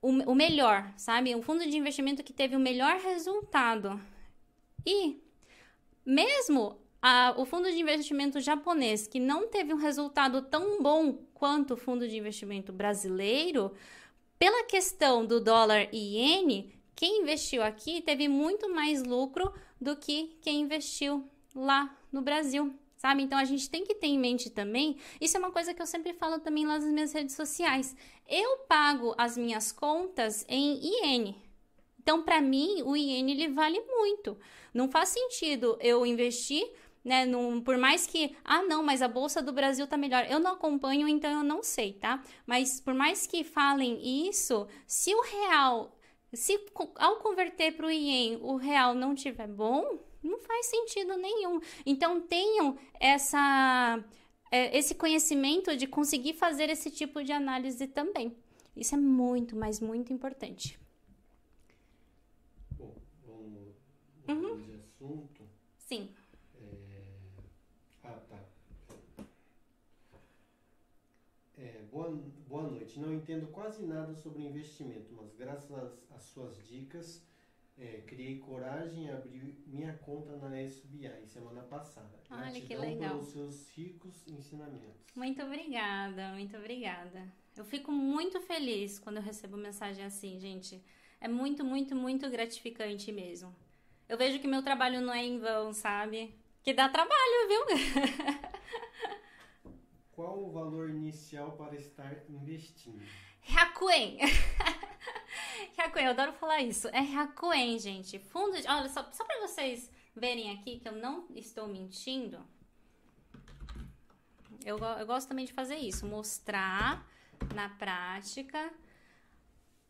A: o, o melhor, sabe? Um fundo de investimento que teve o melhor resultado. E mesmo a- o fundo de investimento japonês, que não teve um resultado tão bom quanto o fundo de investimento brasileiro, pela questão do dólar e iene, quem investiu aqui teve muito mais lucro do que quem investiu lá no Brasil. Sabe? Então a gente tem que ter em mente também. Isso é uma coisa que eu sempre falo também lá nas minhas redes sociais. Eu pago as minhas contas em iene. Então, para mim, o iene ele vale muito. Não faz sentido eu investir, né? Num, por mais que, ah, não, mas a bolsa do Brasil tá melhor. Eu não acompanho, então eu não sei, tá? Mas por mais que falem isso, se o real, se ao converter para o ien o real não tiver bom, não faz sentido nenhum. Então tenham essa é, esse conhecimento de conseguir fazer esse tipo de análise também. Isso é muito, mas muito importante.
B: Bom, vamos
A: Uhum.
B: de assunto.
A: Sim.
B: Ah, tá. É, boa, boa noite. Não entendo quase nada sobre investimento, mas graças às, às suas dicas, é, criei coragem e abri minha conta na SBI semana passada.
A: Olha que
B: Gratidão
A: legal.
B: pelos seus ricos ensinamentos.
A: Muito obrigada, muito obrigada. Eu fico muito feliz quando eu recebo mensagem assim, gente. É muito, muito, muito gratificante mesmo. Eu vejo que meu trabalho não é em vão, sabe? Que dá trabalho, viu? [laughs]
B: Qual o valor inicial para estar investindo?
A: Hyakuen. Hyakuen, [laughs] eu adoro falar isso. É Hyakuen, gente. Fundo de... Olha, só, só pra vocês verem aqui que eu não estou mentindo. Eu, eu gosto também de fazer isso. Mostrar na prática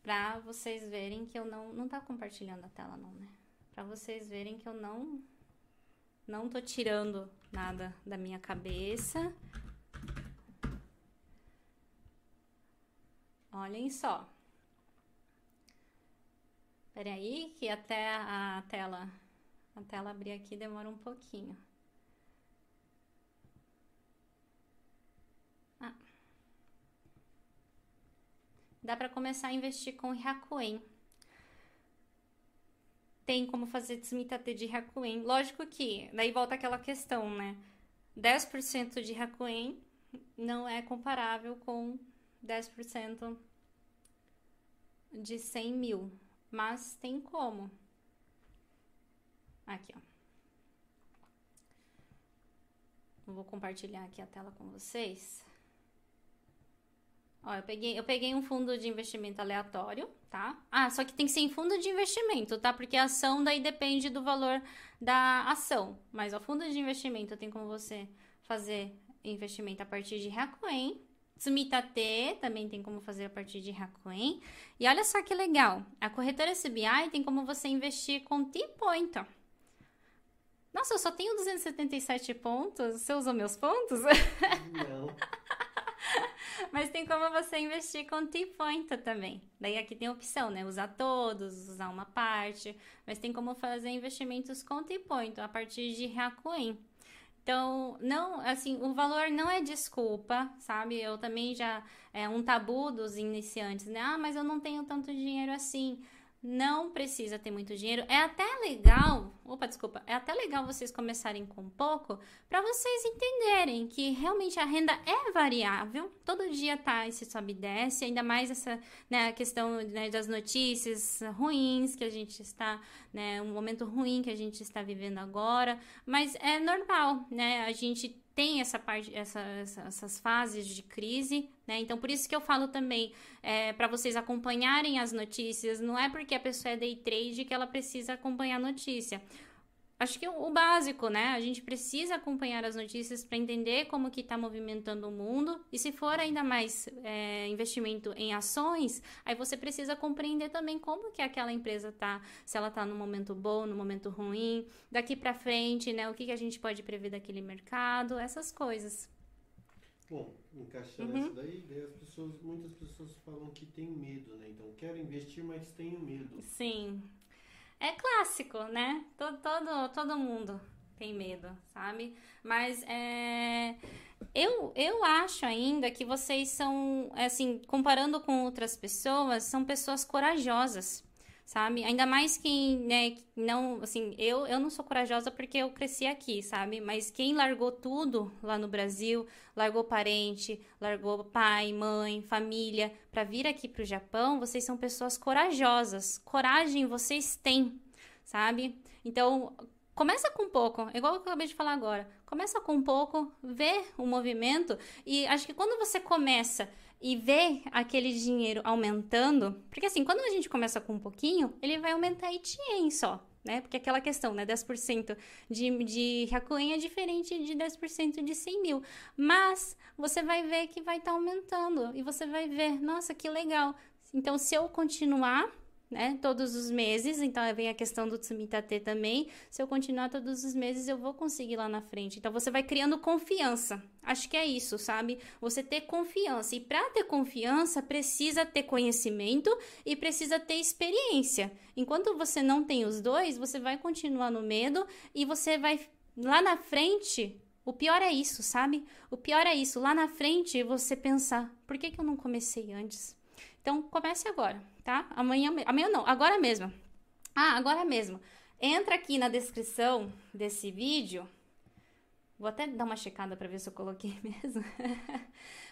A: pra vocês verem que eu não... Não tá compartilhando a tela não, né? Pra vocês verem que eu não... Não tô tirando nada da minha cabeça. Olhem só. Espera aí que até a tela a tela abrir aqui demora um pouquinho. Ah. Dá para começar a investir com Hyakuen. Tem como fazer desmitate de Hyakuen. Lógico que daí volta aquela questão, né? 10% de Hyakuen não é comparável com 10% de 100 mil. Mas tem como. Aqui, ó. Vou compartilhar aqui a tela com vocês. Ó, eu peguei, eu peguei um fundo de investimento aleatório, tá? Ah, só que tem que ser em fundo de investimento, tá? Porque a ação daí depende do valor da ação. Mas o fundo de investimento tem como você fazer investimento a partir de Hakuen. Tsumitate também tem como fazer a partir de Hakuen. E olha só que legal, a corretora SBI tem como você investir com T-Point. ó. Nossa, eu só tenho 277 pontos. Você usou meus pontos?
B: Não. [laughs]
A: Mas tem como você investir com T-Point também. Daí aqui tem opção, né? Usar todos, usar uma parte. Mas tem como fazer investimentos com T-Point a partir de Hakuen. Então, não, assim, o valor não é desculpa, sabe? Eu também já, é um tabu dos iniciantes, né? Ah, mas eu não tenho tanto dinheiro assim. Não precisa ter muito dinheiro. É até legal, opa, desculpa, é até legal vocês começarem com pouco para vocês entenderem que realmente a renda é variável. Todo dia tá esse sobe e desce, ainda mais essa né, questão né, das notícias ruins que a gente está, né, um momento ruim que a gente está vivendo agora, mas é normal, né? A gente tem essa parte, essa, essa- essas fases de crise, né? Então, por isso que eu falo também é, para vocês acompanharem as notícias. Não é porque a pessoa é day trade que ela precisa acompanhar a notícia. Acho que o, o básico, né? A gente precisa acompanhar as notícias para entender como que está movimentando o mundo. E se for ainda mais é, investimento em ações, aí você precisa compreender também como que aquela empresa tá, se ela está no momento bom, no momento ruim, daqui para frente, né? O que, que a gente pode prever daquele mercado, essas coisas.
B: Bom, encaixando uhum. isso daí, daí as pessoas, muitas pessoas falam que tem medo, né? Então, quero investir, mas tenho medo.
A: Sim é clássico, né? Todo, todo, todo mundo tem medo, sabe? Mas é, eu, eu acho ainda que vocês são, assim, comparando com outras pessoas, são pessoas corajosas sabe? Ainda mais quem, né, não, assim, eu, eu não sou corajosa porque eu cresci aqui, sabe? Mas quem largou tudo lá no Brasil, largou parente, largou pai, mãe, família, para vir aqui pro Japão, vocês são pessoas corajosas. Coragem vocês têm, sabe? Então, começa com pouco, igual eu acabei de falar agora. Começa com um pouco, vê o movimento e acho que quando você começa e ver aquele dinheiro aumentando, porque assim, quando a gente começa com um pouquinho, ele vai aumentar Itien só, né? Porque aquela questão, né? 10% de, de Hakuen é diferente de 10% de 100 mil. Mas você vai ver que vai estar tá aumentando e você vai ver, nossa, que legal. Então, se eu continuar né? Todos os meses, então vem a questão do Tsumitate também. Se eu continuar todos os meses, eu vou conseguir lá na frente. Então você vai criando confiança. Acho que é isso, sabe? Você ter confiança. E para ter confiança, precisa ter conhecimento e precisa ter experiência. Enquanto você não tem os dois, você vai continuar no medo e você vai lá na frente o pior é isso, sabe? O pior é isso. Lá na frente você pensar: por que, que eu não comecei antes? Então comece agora tá? Amanhã, amanhã não, agora mesmo. Ah, agora mesmo. Entra aqui na descrição desse vídeo. Vou até dar uma checada para ver se eu coloquei [laughs] mesmo.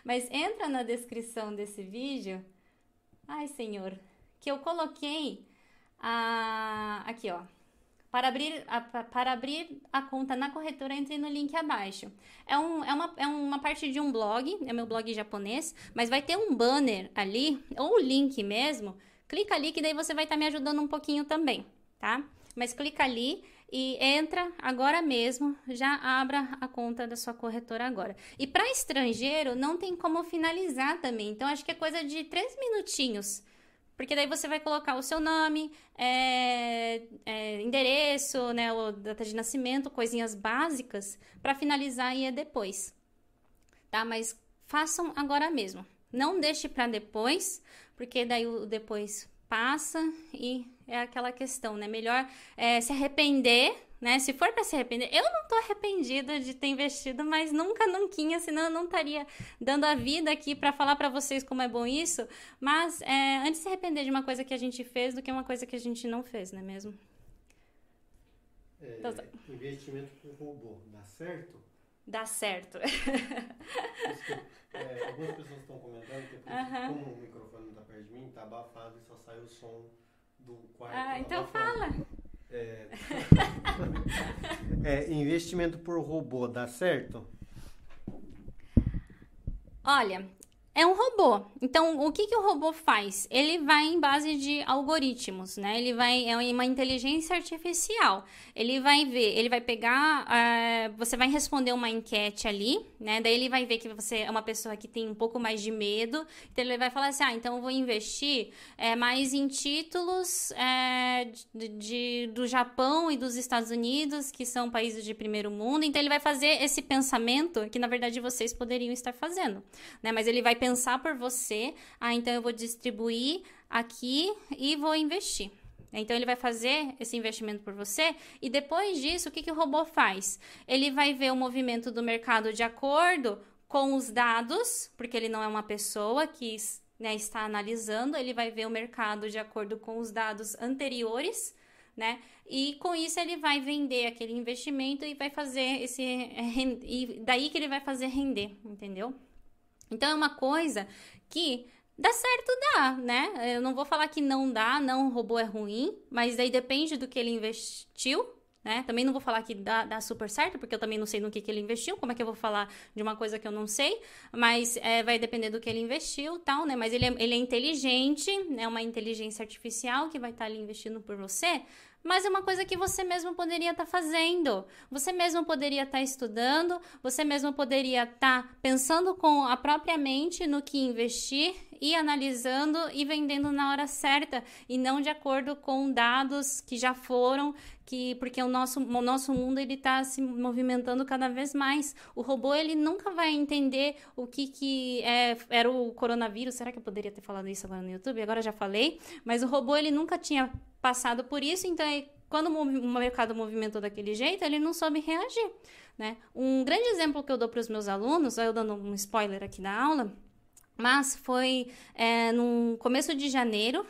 A: Mas entra na descrição desse vídeo. Ai, senhor, que eu coloquei a aqui, ó para abrir, a, para abrir a conta na corretora, entre no link abaixo. É, um, é, uma, é uma parte de um blog, é meu blog japonês, mas vai ter um banner ali, ou o link mesmo. Clica ali que daí você vai estar tá me ajudando um pouquinho também, tá? Mas clica ali e entra agora mesmo, já abra a conta da sua corretora agora. E para estrangeiro não tem como finalizar também, então acho que é coisa de três minutinhos porque daí você vai colocar o seu nome, é, é, endereço, né, o data de nascimento, coisinhas básicas, para finalizar e é depois. Tá? Mas façam agora mesmo. Não deixe para depois, porque daí o depois passa e é aquela questão, né? Melhor é, se arrepender né? Se for para se arrepender, eu não tô arrependida de ter investido, mas nunca, nunca, senão eu não estaria dando a vida aqui para falar para vocês como é bom isso. Mas é, antes de se arrepender de uma coisa que a gente fez do que uma coisa que a gente não fez, não é mesmo?
B: É, então, tá. investimento com robô, dá certo?
A: Dá certo. [laughs]
B: é, algumas pessoas estão comentando que uh -huh. como o microfone está perto de mim, está abafado e só sai o som do quarto.
A: Ah, então abafado. fala.
B: É... [laughs] é, investimento por robô dá certo?
A: Olha, é um robô. Então, o que, que o robô faz? Ele vai em base de algoritmos, né? Ele vai é uma inteligência artificial. Ele vai ver, ele vai pegar, uh, você vai responder uma enquete ali, né? Daí ele vai ver que você é uma pessoa que tem um pouco mais de medo. Então ele vai falar assim, ah, então eu vou investir é, mais em títulos é, de, de, do Japão e dos Estados Unidos, que são países de primeiro mundo. Então ele vai fazer esse pensamento que na verdade vocês poderiam estar fazendo, né? Mas ele vai pensar pensar por você. Ah, então eu vou distribuir aqui e vou investir. Então ele vai fazer esse investimento por você e depois disso, o que, que o robô faz? Ele vai ver o movimento do mercado de acordo com os dados, porque ele não é uma pessoa que né, está analisando, ele vai ver o mercado de acordo com os dados anteriores, né? E com isso ele vai vender aquele investimento e vai fazer esse e daí que ele vai fazer render, entendeu? Então é uma coisa que dá certo, dá, né? Eu não vou falar que não dá, não, o robô é ruim, mas daí depende do que ele investiu, né? Também não vou falar que dá, dá super certo, porque eu também não sei no que, que ele investiu, como é que eu vou falar de uma coisa que eu não sei, mas é, vai depender do que ele investiu tal, né? Mas ele é, ele é inteligente, é né? uma inteligência artificial que vai estar ali investindo por você, mas é uma coisa que você mesmo poderia estar tá fazendo. Você mesmo poderia estar tá estudando, você mesmo poderia estar tá pensando com a própria mente no que investir e analisando e vendendo na hora certa e não de acordo com dados que já foram que porque o nosso, o nosso mundo ele está se movimentando cada vez mais. O robô ele nunca vai entender o que, que é, era o coronavírus. Será que eu poderia ter falado isso agora no YouTube? Agora já falei, mas o robô ele nunca tinha passado por isso, então quando o mercado movimentou daquele jeito, ele não soube reagir. Né? Um grande exemplo que eu dou para os meus alunos, eu dando um spoiler aqui da aula, mas foi é, no começo de janeiro,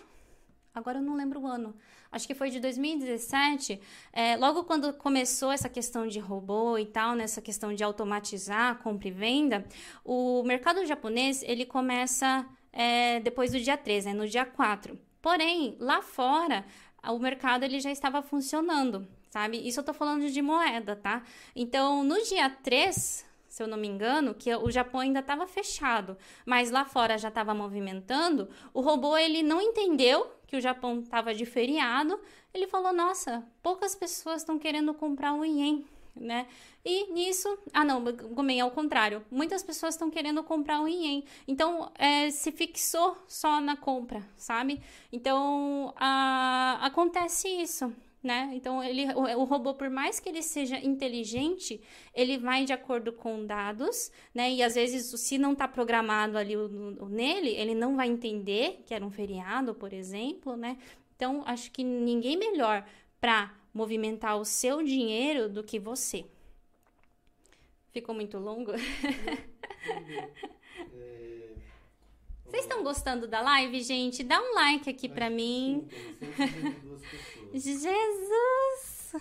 A: agora eu não lembro o ano, acho que foi de 2017, é, logo quando começou essa questão de robô e tal, nessa questão de automatizar compra e venda, o mercado japonês ele começa é, depois do dia 13, né, no dia 4. Porém, lá fora, o mercado ele já estava funcionando, sabe? Isso eu tô falando de moeda, tá? Então, no dia 3, se eu não me engano, que o Japão ainda estava fechado, mas lá fora já estava movimentando, o robô ele não entendeu que o Japão estava de feriado, ele falou: "Nossa, poucas pessoas estão querendo comprar o ien" né? E nisso, ah não, Gomen, ao contrário, muitas pessoas estão querendo comprar o ien, então é, se fixou só na compra, sabe? Então a, acontece isso, né? Então ele, o, o, robô, por mais que ele seja inteligente, ele vai de acordo com dados, né? E às vezes, se não está programado ali o, o, nele, ele não vai entender que era um feriado, por exemplo, né? Então acho que ninguém melhor para movimentar o seu dinheiro do que você. Ficou muito longo? É... Vocês estão gostando da live, gente? Dá um like aqui para mim. Jesus!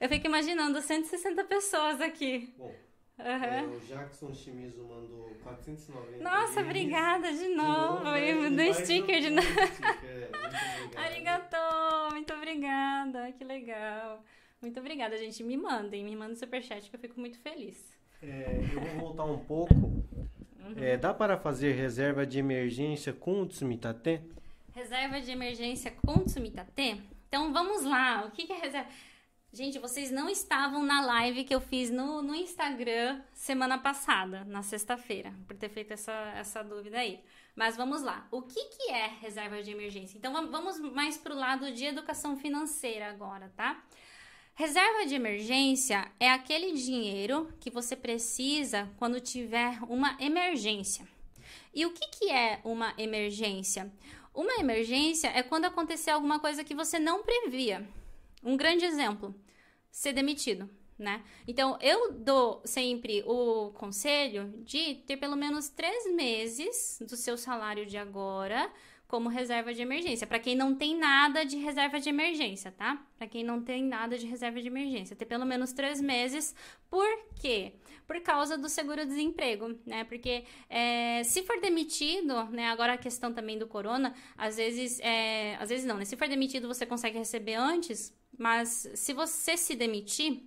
A: Eu fico imaginando 160 pessoas aqui.
B: Bom, uhum. o Jackson Chimizo mandou 490.
A: Nossa, obrigada de novo. De novo né? do sticker de novo. Arigato! Muito obrigada. Que legal. Muito obrigada, gente. Me mandem, me mandem superchat que eu fico muito feliz.
B: É, eu vou voltar um pouco. Uhum. É, dá para fazer reserva de emergência com o Tsumitate?
A: Reserva de emergência com o Tsumitate? Então vamos lá. O que, que é reserva? Gente, vocês não estavam na live que eu fiz no, no Instagram semana passada, na sexta-feira, por ter feito essa, essa dúvida aí. Mas vamos lá. O que, que é reserva de emergência? Então vamos mais para o lado de educação financeira agora, tá? Reserva de emergência é aquele dinheiro que você precisa quando tiver uma emergência. E o que, que é uma emergência? Uma emergência é quando acontecer alguma coisa que você não previa. Um grande exemplo: ser demitido né? Então, eu dou sempre o conselho de ter pelo menos três meses do seu salário de agora como reserva de emergência. Para quem não tem nada de reserva de emergência, tá? Para quem não tem nada de reserva de emergência, ter pelo menos três meses. Por quê? Por causa do seguro-desemprego, né? Porque é, se for demitido, né? Agora a questão também do corona, às vezes, é, às vezes não, né? Se for demitido, você consegue receber antes, mas se você se demitir,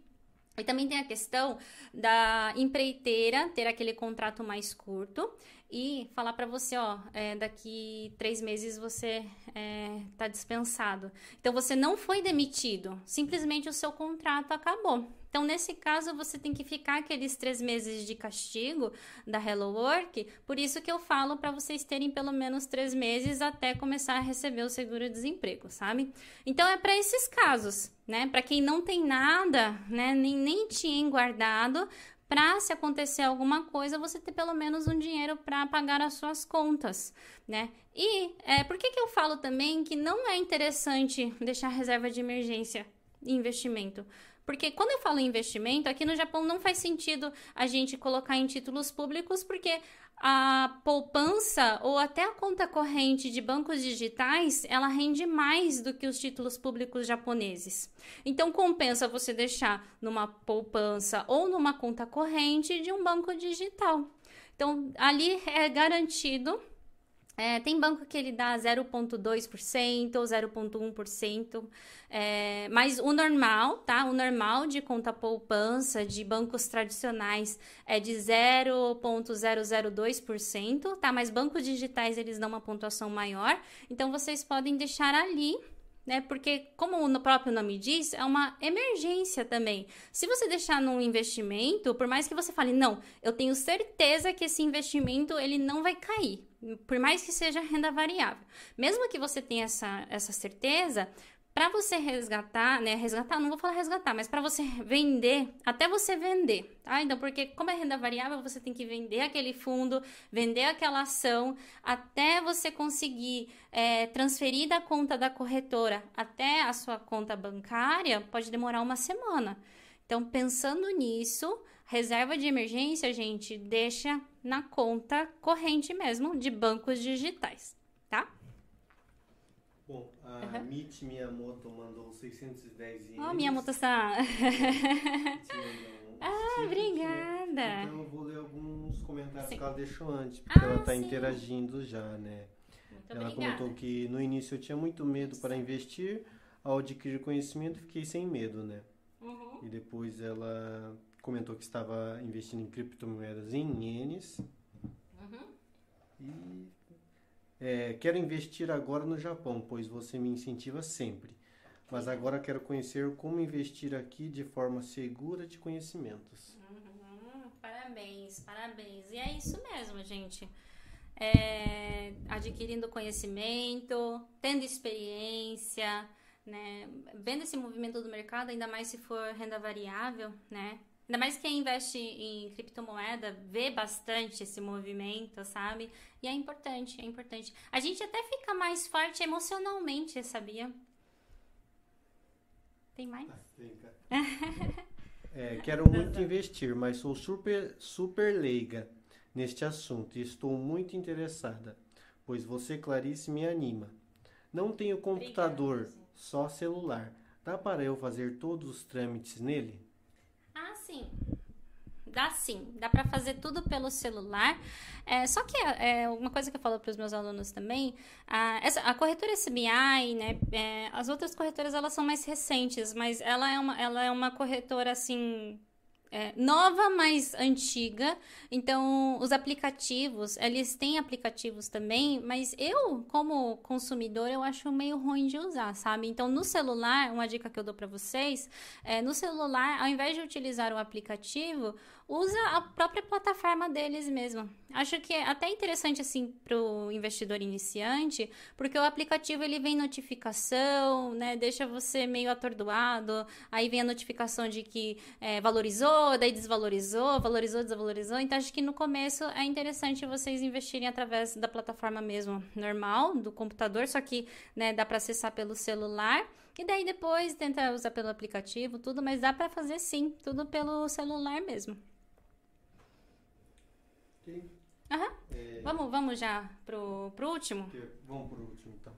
A: e também tem a questão da empreiteira ter aquele contrato mais curto e falar para você, ó, é, daqui três meses você é, dispensado. Então você não foi demitido, simplesmente o seu contrato acabou. Então nesse caso você tem que ficar aqueles três meses de castigo da Hello Work. Por isso que eu falo para vocês terem pelo menos três meses até começar a receber o seguro-desemprego, sabe? Então é para esses casos, né? Para quem não tem nada, né? Nem, nem tinha guardado, para se acontecer alguma coisa, você ter pelo menos um dinheiro para pagar as suas contas, né? E é, por que, que eu falo também que não é interessante deixar reserva de emergência e investimento? Porque quando eu falo em investimento, aqui no Japão não faz sentido a gente colocar em títulos públicos, porque a poupança ou até a conta corrente de bancos digitais, ela rende mais do que os títulos públicos japoneses. Então compensa você deixar numa poupança ou numa conta corrente de um banco digital. Então ali é garantido é, tem banco que ele dá 0,2% ou 0,1%, é, mas o normal, tá? O normal de conta poupança de bancos tradicionais é de 0,002%, tá? Mas bancos digitais eles dão uma pontuação maior, então vocês podem deixar ali né? Porque, como o próprio nome diz, é uma emergência também. Se você deixar num investimento, por mais que você fale, não, eu tenho certeza que esse investimento ele não vai cair, por mais que seja renda variável. Mesmo que você tenha essa, essa certeza, para você resgatar, né? Resgatar, não vou falar resgatar, mas para você vender, até você vender, tá? Então, porque como é renda variável, você tem que vender aquele fundo, vender aquela ação, até você conseguir é, transferir da conta da corretora até a sua conta bancária, pode demorar uma semana. Então, pensando nisso, reserva de emergência, gente, deixa na conta corrente mesmo de bancos digitais, tá?
B: Bom, a uhum. Michi Miyamoto mandou 610 ienes.
A: Oh, Miyamoto-san! ah, obrigada!
B: Então eu vou ler alguns comentários sim. que ela deixou antes, porque ah, ela está interagindo já, né?
A: Muito
B: ela
A: obrigada.
B: comentou que no início eu tinha muito medo para investir, ao adquirir conhecimento fiquei sem medo, né?
A: Uhum.
B: E depois ela comentou que estava investindo em criptomoedas em ienes.
A: Uhum.
B: E é, quero investir agora no Japão, pois você me incentiva sempre. Mas agora quero conhecer como investir aqui de forma segura de conhecimentos.
A: Uhum, parabéns, parabéns. E é isso mesmo, gente. É, adquirindo conhecimento, tendo experiência, né? Vendo esse movimento do mercado, ainda mais se for renda variável, né? Ainda mais quem investe em criptomoeda vê bastante esse movimento, sabe? E é importante, é importante. A gente até fica mais forte emocionalmente, sabia? Tem mais? Ah, [laughs]
B: é, quero muito investir, mas sou super, super leiga neste assunto e estou muito interessada, pois você, Clarice, me anima. Não tenho computador, Obrigada, só celular. Dá para eu fazer todos os trâmites nele?
A: Sim. Dá sim, dá para fazer tudo pelo celular. É, só que é, uma coisa que eu falo para os meus alunos também, a, essa, a corretora SBI, né, é, as outras corretoras elas são mais recentes, mas ela é uma, ela é uma corretora assim é, nova, mas antiga. Então, os aplicativos, eles têm aplicativos também, mas eu, como consumidor, eu acho meio ruim de usar, sabe? Então, no celular, uma dica que eu dou para vocês, é, no celular, ao invés de utilizar o aplicativo, usa a própria plataforma deles mesmo. Acho que é até interessante assim para o investidor iniciante, porque o aplicativo ele vem notificação, né? Deixa você meio atordoado. Aí vem a notificação de que é, valorizou, daí desvalorizou, valorizou, desvalorizou. Então acho que no começo é interessante vocês investirem através da plataforma mesmo normal do computador, só que né, dá para acessar pelo celular. E daí depois tenta usar pelo aplicativo, tudo, mas dá para fazer sim, tudo pelo celular mesmo. Aham. É... Vamos, vamos já pro, pro último?
B: Vamos pro último, então.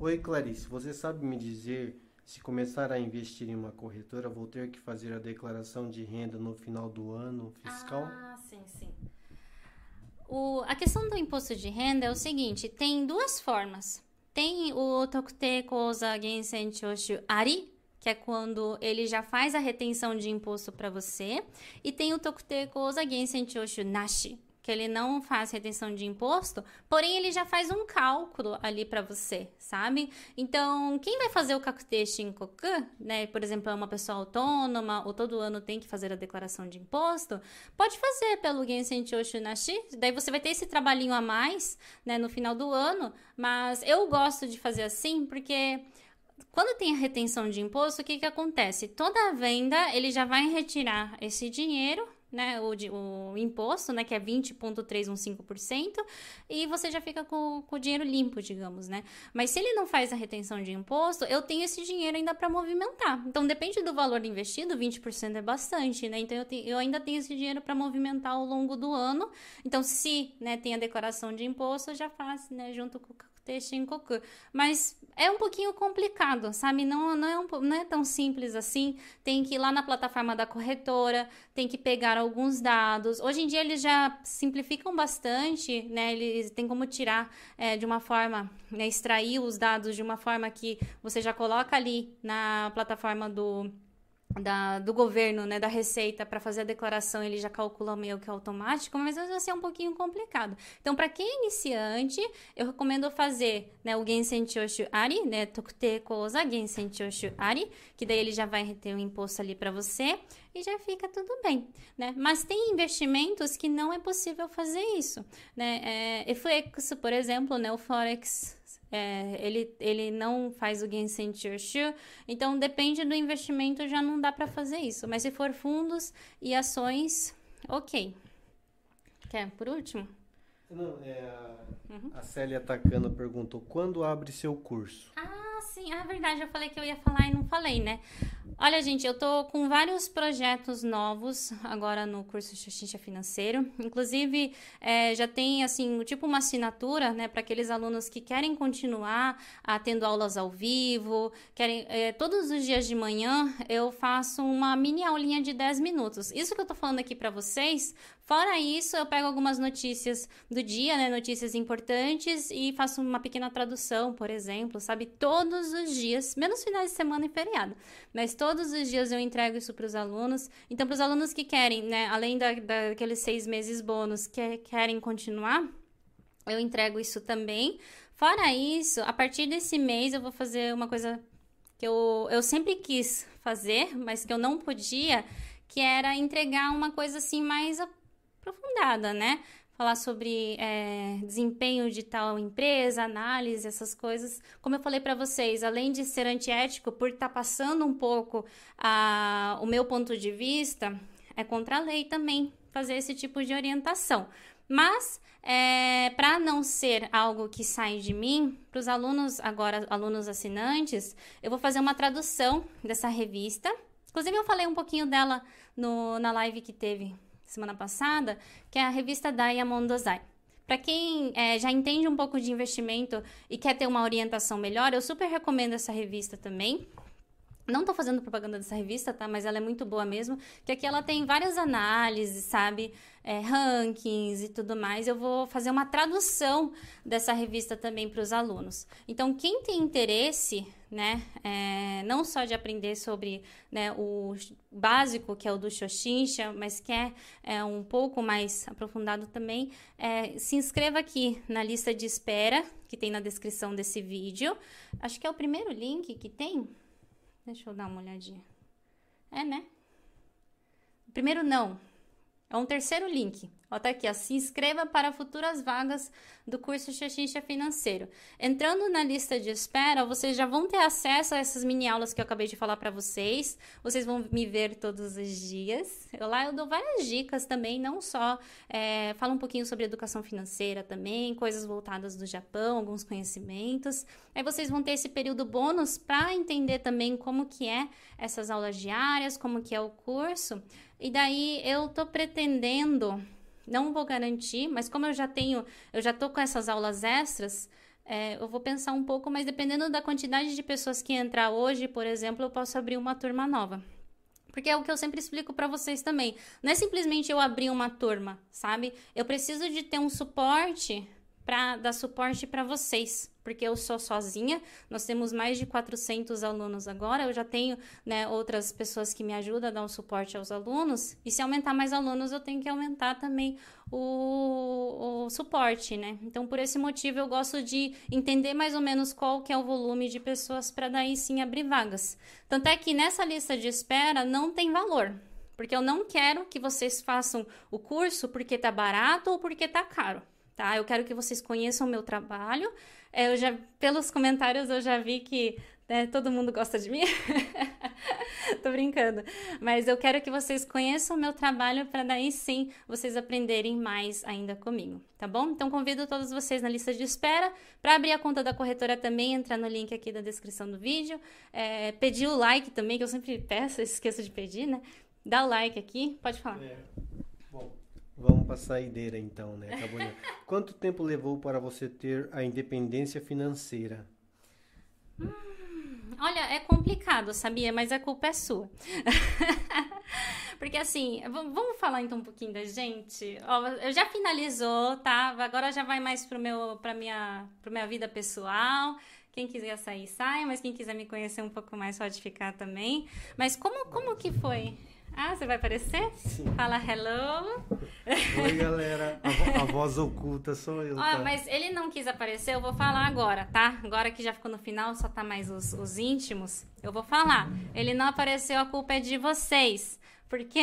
B: Oi, Clarice, você sabe me dizer se começar a investir em uma corretora, vou ter que fazer a declaração de renda no final do ano fiscal?
A: Ah, sim, sim. O, a questão do imposto de renda é o seguinte: tem duas formas. Tem o Tokute Koza Gensen Choshu Ari, que é quando ele já faz a retenção de imposto para você, e tem o Tokute Koza Gensen Choshu Nashi, que ele não faz retenção de imposto, porém ele já faz um cálculo ali para você, sabe? Então, quem vai fazer o Kakute Shinkoku, né, por exemplo, é uma pessoa autônoma ou todo ano tem que fazer a declaração de imposto, pode fazer pelo Choshu Nashi, daí você vai ter esse trabalhinho a mais, né, no final do ano, mas eu gosto de fazer assim porque quando tem a retenção de imposto, o que, que acontece? Toda venda ele já vai retirar esse dinheiro né, o, o imposto, né, que é 20,315%, e você já fica com, com, o dinheiro limpo, digamos, né? Mas se ele não faz a retenção de imposto, eu tenho esse dinheiro ainda para movimentar. Então, depende do valor investido, 20% é bastante, né? Então, eu, te, eu ainda tenho esse dinheiro para movimentar ao longo do ano. Então, se né, tem a declaração de imposto, eu já faço, né, junto com Mas é um pouquinho complicado, sabe? Não, não, é um, não é tão simples assim. Tem que ir lá na plataforma da corretora, tem que pegar alguns dados. Hoje em dia eles já simplificam bastante, né? Eles têm como tirar é, de uma forma, né? extrair os dados de uma forma que você já coloca ali na plataforma do da, do governo, né, da Receita, para fazer a declaração, ele já calcula meio que automático, mas às vezes é um pouquinho complicado. Então, para quem é iniciante, eu recomendo fazer né, o Gensen Choshu Ari, né, Tokute Koza Gensen Choshu Ari, que daí ele já vai ter um imposto ali para você e já fica tudo bem, né? Mas tem investimentos que não é possível fazer isso, né? É, FX, por exemplo, né, o Forex é, ele, ele não faz o Gensen Churchill, então depende do investimento, já não dá para fazer isso. Mas se for fundos e ações, ok. Quer por último?
B: Não, é a, uhum. a Célia Tacano perguntou: quando abre seu curso?
A: Ah, sim, é verdade. Eu falei que eu ia falar e não falei, né? Olha, gente, eu tô com vários projetos novos agora no curso Xuxincha Financeiro. Inclusive, é, já tem, assim, tipo uma assinatura, né, para aqueles alunos que querem continuar tendo aulas ao vivo, querem... É, todos os dias de manhã eu faço uma mini aulinha de 10 minutos. Isso que eu tô falando aqui para vocês Fora isso, eu pego algumas notícias do dia, né, notícias importantes e faço uma pequena tradução, por exemplo, sabe? Todos os dias, menos finais de semana e feriado, mas todos os dias eu entrego isso para os alunos. Então, para os alunos que querem, né, além da, daqueles seis meses bônus, que querem continuar, eu entrego isso também. Fora isso, a partir desse mês eu vou fazer uma coisa que eu, eu sempre quis fazer, mas que eu não podia, que era entregar uma coisa assim mais aprofundada, né? Falar sobre é, desempenho de tal empresa, análise, essas coisas. Como eu falei para vocês, além de ser antiético, por estar tá passando um pouco a, o meu ponto de vista, é contra a lei também fazer esse tipo de orientação. Mas, é, para não ser algo que sai de mim, para os alunos, agora alunos assinantes, eu vou fazer uma tradução dessa revista. Inclusive, eu falei um pouquinho dela no, na live que teve semana passada, que é a revista Diamond Dozai. Para quem é, já entende um pouco de investimento e quer ter uma orientação melhor, eu super recomendo essa revista também. Não estou fazendo propaganda dessa revista, tá? Mas ela é muito boa mesmo. Que aqui ela tem várias análises, sabe? É, rankings e tudo mais. Eu vou fazer uma tradução dessa revista também para os alunos. Então, quem tem interesse, né? É, não só de aprender sobre né, o básico, que é o do Xoxincha, mas quer é, um pouco mais aprofundado também, é, se inscreva aqui na lista de espera, que tem na descrição desse vídeo. Acho que é o primeiro link que tem. Deixa eu dar uma olhadinha. É, né? Primeiro não. É um terceiro link. Ó, tá aqui, ó, se inscreva para futuras vagas do curso Xaxixa Financeiro. Entrando na lista de espera, vocês já vão ter acesso a essas mini aulas que eu acabei de falar para vocês. Vocês vão me ver todos os dias. Eu, lá eu dou várias dicas também, não só é, falo um pouquinho sobre educação financeira também, coisas voltadas do Japão, alguns conhecimentos. Aí vocês vão ter esse período bônus para entender também como que é essas aulas diárias, como que é o curso. E daí eu tô pretendendo não vou garantir, mas como eu já tenho, eu já tô com essas aulas extras, é, eu vou pensar um pouco, mas dependendo da quantidade de pessoas que entrar hoje, por exemplo, eu posso abrir uma turma nova. Porque é o que eu sempre explico para vocês também. Não é simplesmente eu abrir uma turma, sabe? Eu preciso de ter um suporte para dar suporte para vocês porque eu sou sozinha. Nós temos mais de 400 alunos agora. Eu já tenho né, outras pessoas que me ajudam a dar um suporte aos alunos. E se aumentar mais alunos, eu tenho que aumentar também o, o suporte, né? Então, por esse motivo, eu gosto de entender mais ou menos qual que é o volume de pessoas para daí sim abrir vagas. Tanto é que nessa lista de espera não tem valor. Porque eu não quero que vocês façam o curso porque tá barato ou porque tá caro tá? Eu quero que vocês conheçam o meu trabalho. É, eu já, pelos comentários, eu já vi que né, todo mundo gosta de mim. [laughs] Tô brincando. Mas eu quero que vocês conheçam o meu trabalho para daí sim vocês aprenderem mais ainda comigo, tá bom? Então convido todos vocês na lista de espera. Para abrir a conta da corretora também, entrar no link aqui da descrição do vídeo. É, pedir o like também, que eu sempre peço, [laughs] esqueço de pedir, né? Dá o like aqui, pode falar. É.
B: Vamos para a saideira então, né? Tá [laughs] Quanto tempo levou para você ter a independência financeira?
A: Hum, olha, é complicado, sabia? Mas a culpa é sua. [laughs] Porque assim, vamos falar então um pouquinho da gente. Ó, eu já finalizou, tá? Agora já vai mais pro meu, para minha, para minha vida pessoal. Quem quiser sair, saia, mas quem quiser me conhecer um pouco mais pode ficar também. Mas como, como que foi? Ah, você vai aparecer? Sim. Fala hello.
B: Oi, galera. A, vo a voz oculta sou eu.
A: Tá? mas ele não quis aparecer, eu vou falar agora, tá? Agora que já ficou no final, só tá mais os, os íntimos. Eu vou falar. Ele não apareceu, a culpa é de vocês. Porque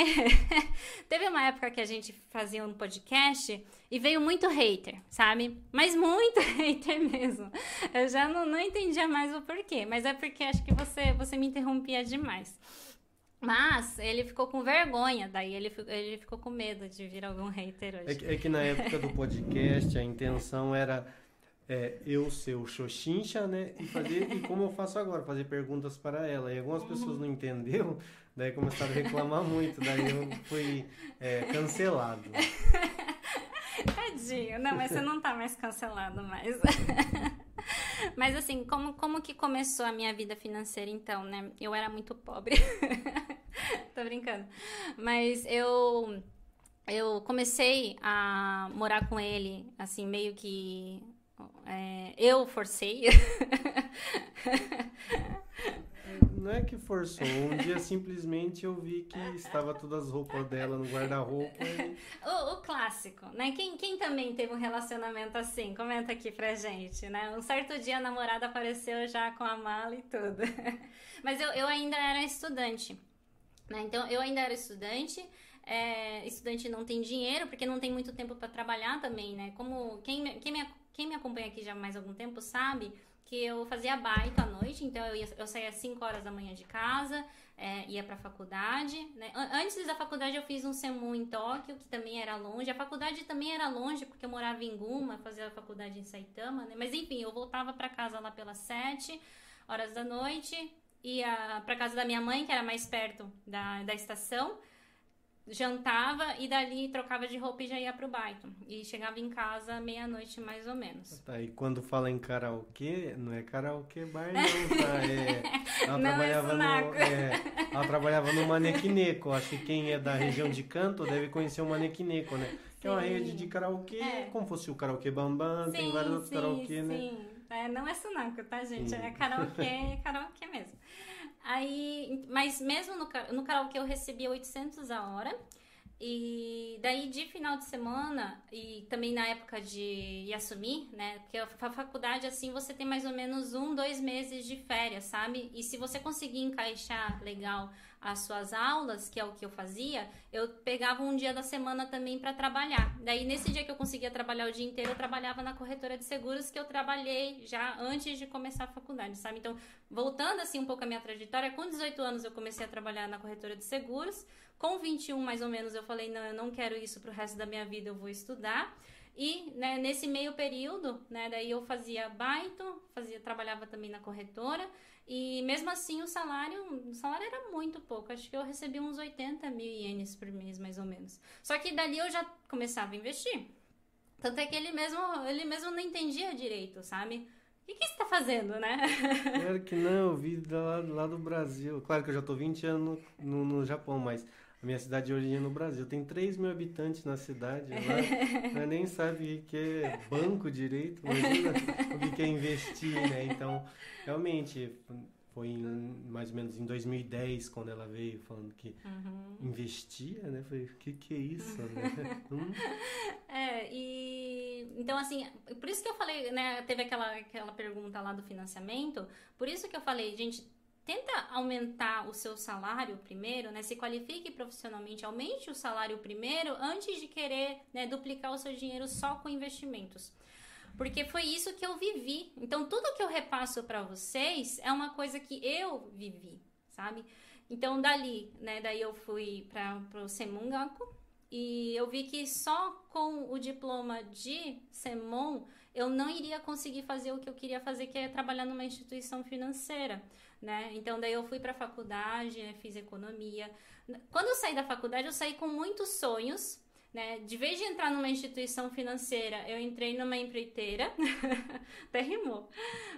A: [laughs] teve uma época que a gente fazia um podcast e veio muito hater, sabe? Mas muito [laughs] hater mesmo. Eu já não, não entendia mais o porquê. Mas é porque acho que você, você me interrompia demais. Mas ele ficou com vergonha, daí ele, ele ficou com medo de vir algum hater hoje.
B: É que, é que na época do podcast a intenção era é, eu ser o Xoxincha, né? E fazer, e como eu faço agora, fazer perguntas para ela. E algumas pessoas não entenderam, daí começaram a reclamar muito, daí eu fui é, cancelado.
A: Tadinho, não, mas você não tá mais cancelado mais. [laughs] Mas assim, como, como que começou a minha vida financeira então, né? Eu era muito pobre. [laughs] [laughs] Tô brincando. Mas eu eu comecei a morar com ele, assim, meio que é, eu forcei. [laughs]
B: não é que forçou. Um dia simplesmente eu vi que estava todas as roupas dela no guarda-roupa. E...
A: O, o, clássico, né? Quem, quem também teve um relacionamento assim? Comenta aqui pra gente, né? Um certo dia a namorada apareceu já com a mala e tudo. [laughs] Mas eu, eu ainda era estudante. Né? Então eu ainda era estudante. É, estudante não tem dinheiro, porque não tem muito tempo para trabalhar também, né? Como quem, quem, me, quem me acompanha aqui já há mais algum tempo sabe que eu fazia baita à noite, então eu, ia, eu saía às 5 horas da manhã de casa, é, ia pra faculdade. Né? Antes da faculdade eu fiz um SEMU em Tóquio, que também era longe. A faculdade também era longe, porque eu morava em Guma, fazia a faculdade em Saitama, né? Mas enfim, eu voltava para casa lá pelas 7 horas da noite, ia pra casa da minha mãe, que era mais perto da, da estação jantava e dali trocava de roupa e já ia pro baito. E chegava em casa meia-noite mais ou menos.
B: Tá, e quando fala em karaokê, não é karaokê bar não, [laughs] tá? É, ela, não é trabalhava é no, é, ela trabalhava no Manequineco. Acho que quem é da região de Canto deve conhecer o Manequineco, né? Que é uma rede de karaokê, é. como fosse o karaokê Bambam, sim, tem vários outros karaokê, né? Sim,
A: é, não é sunaco, tá, gente? Sim. É karaokê, é [laughs] karaokê mesmo. Aí, mas mesmo no, no karaokê eu recebia 800 a hora. E daí de final de semana e também na época de Yasumi, né? Porque a faculdade assim você tem mais ou menos um, dois meses de férias, sabe? E se você conseguir encaixar legal as suas aulas, que é o que eu fazia, eu pegava um dia da semana também para trabalhar. Daí, nesse dia que eu conseguia trabalhar o dia inteiro, eu trabalhava na corretora de seguros que eu trabalhei já antes de começar a faculdade, sabe? Então, voltando assim um pouco a minha trajetória, com 18 anos eu comecei a trabalhar na corretora de seguros. Com 21, mais ou menos, eu falei: não, eu não quero isso pro resto da minha vida, eu vou estudar. E né, nesse meio período, né, daí eu fazia baito, fazia, trabalhava também na corretora. E mesmo assim o salário, o salário era muito pouco. Acho que eu recebi uns 80 mil ienes por mês, mais ou menos. Só que dali eu já começava a investir. Tanto é que ele mesmo, ele mesmo não entendia direito, sabe? O que, que você tá fazendo, né?
B: Claro que não, eu vi lá, lá do Brasil. Claro que eu já tô 20 anos no, no Japão, mas minha cidade de origem é no Brasil. Tem 3 mil habitantes na cidade. [laughs] Lá, nem sabe o que é banco direito, imagina o que é investir, né? Então, realmente, foi em, mais ou menos em 2010 quando ela veio falando que uhum. investia, né? Falei, o que, que é isso, né? [laughs]
A: hum? É, e então assim, por isso que eu falei, né? Teve aquela, aquela pergunta lá do financiamento, por isso que eu falei, gente, tenta aumentar o seu salário primeiro, né? Se qualifique profissionalmente, aumente o salário primeiro antes de querer né, duplicar o seu dinheiro só com investimentos. Porque foi isso que eu vivi. Então, tudo que eu repasso para vocês é uma coisa que eu vivi, sabe? Então, dali, né? Daí eu fui para o Semungaku e eu vi que só com o diploma de Semon eu não iria conseguir fazer o que eu queria fazer, que é trabalhar numa instituição financeira né? Então daí eu fui para a faculdade, né? fiz economia. Quando eu saí da faculdade, eu saí com muitos sonhos, né? De vez de entrar numa instituição financeira, eu entrei numa empreiteira. [laughs] Até rimou.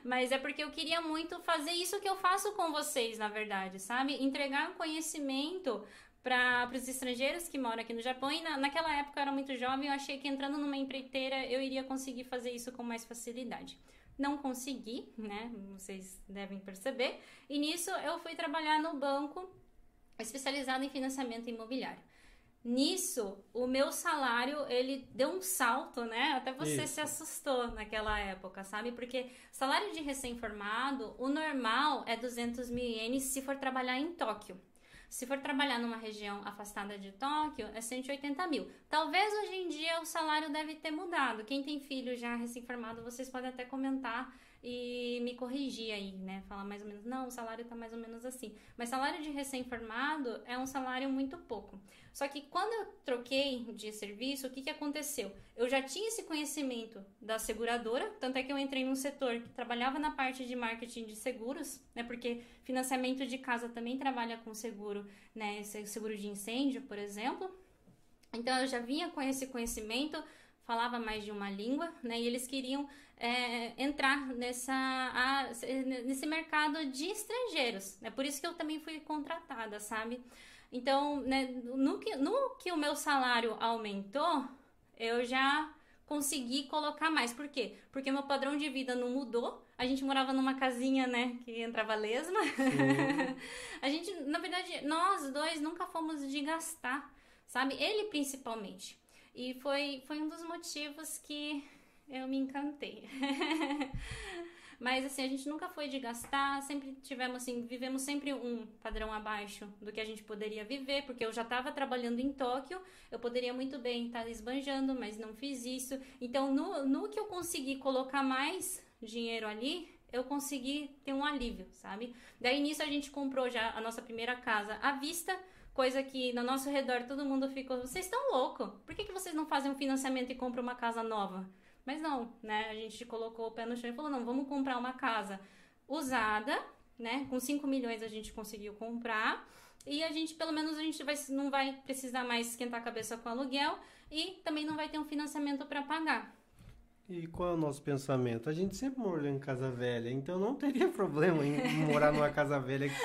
A: Mas é porque eu queria muito fazer isso que eu faço com vocês, na verdade, sabe? Entregar conhecimento para os estrangeiros que moram aqui no Japão. E na, naquela época eu era muito jovem, eu achei que entrando numa empreiteira eu iria conseguir fazer isso com mais facilidade. Não consegui, né? Vocês devem perceber. E nisso eu fui trabalhar no banco especializado em financiamento imobiliário. Nisso, o meu salário, ele deu um salto, né? Até você Isso. se assustou naquela época, sabe? Porque salário de recém-formado, o normal é 200 mil ienes se for trabalhar em Tóquio. Se for trabalhar numa região afastada de Tóquio, é 180 mil. Talvez hoje em dia o salário deve ter mudado. Quem tem filho já recém-formado, vocês podem até comentar e me corrigir aí, né? Falar mais ou menos, não, o salário tá mais ou menos assim. Mas salário de recém-formado é um salário muito pouco. Só que quando eu troquei de serviço, o que, que aconteceu? Eu já tinha esse conhecimento da seguradora, tanto é que eu entrei num setor que trabalhava na parte de marketing de seguros, né? Porque financiamento de casa também trabalha com seguro, né? Seguro de incêndio, por exemplo. Então eu já vinha com esse conhecimento, falava mais de uma língua, né? E eles queriam é, entrar nessa, a, nesse mercado de estrangeiros. É né? por isso que eu também fui contratada, sabe? Então, né, no, que, no que o meu salário aumentou, eu já consegui colocar mais. Por quê? Porque meu padrão de vida não mudou. A gente morava numa casinha, né, que entrava lesma. [laughs] a gente, na verdade, nós dois nunca fomos de gastar, sabe? Ele principalmente. E foi, foi um dos motivos que eu me encantei. [laughs] Mas assim, a gente nunca foi de gastar, sempre tivemos assim, vivemos sempre um padrão abaixo do que a gente poderia viver, porque eu já estava trabalhando em Tóquio, eu poderia muito bem estar tá esbanjando, mas não fiz isso. Então, no, no que eu consegui colocar mais dinheiro ali, eu consegui ter um alívio, sabe? Daí nisso a gente comprou já a nossa primeira casa à vista, coisa que no nosso redor todo mundo ficou, vocês estão loucos? Por que, que vocês não fazem um financiamento e compram uma casa nova? Mas não, né? A gente colocou o pé no chão e falou: não, vamos comprar uma casa usada, né? Com 5 milhões a gente conseguiu comprar. E a gente, pelo menos, a gente vai, não vai precisar mais esquentar a cabeça com aluguel e também não vai ter um financiamento para pagar.
B: E qual é o nosso pensamento? A gente sempre morou em casa velha, então não teria [laughs] problema em morar numa casa velha que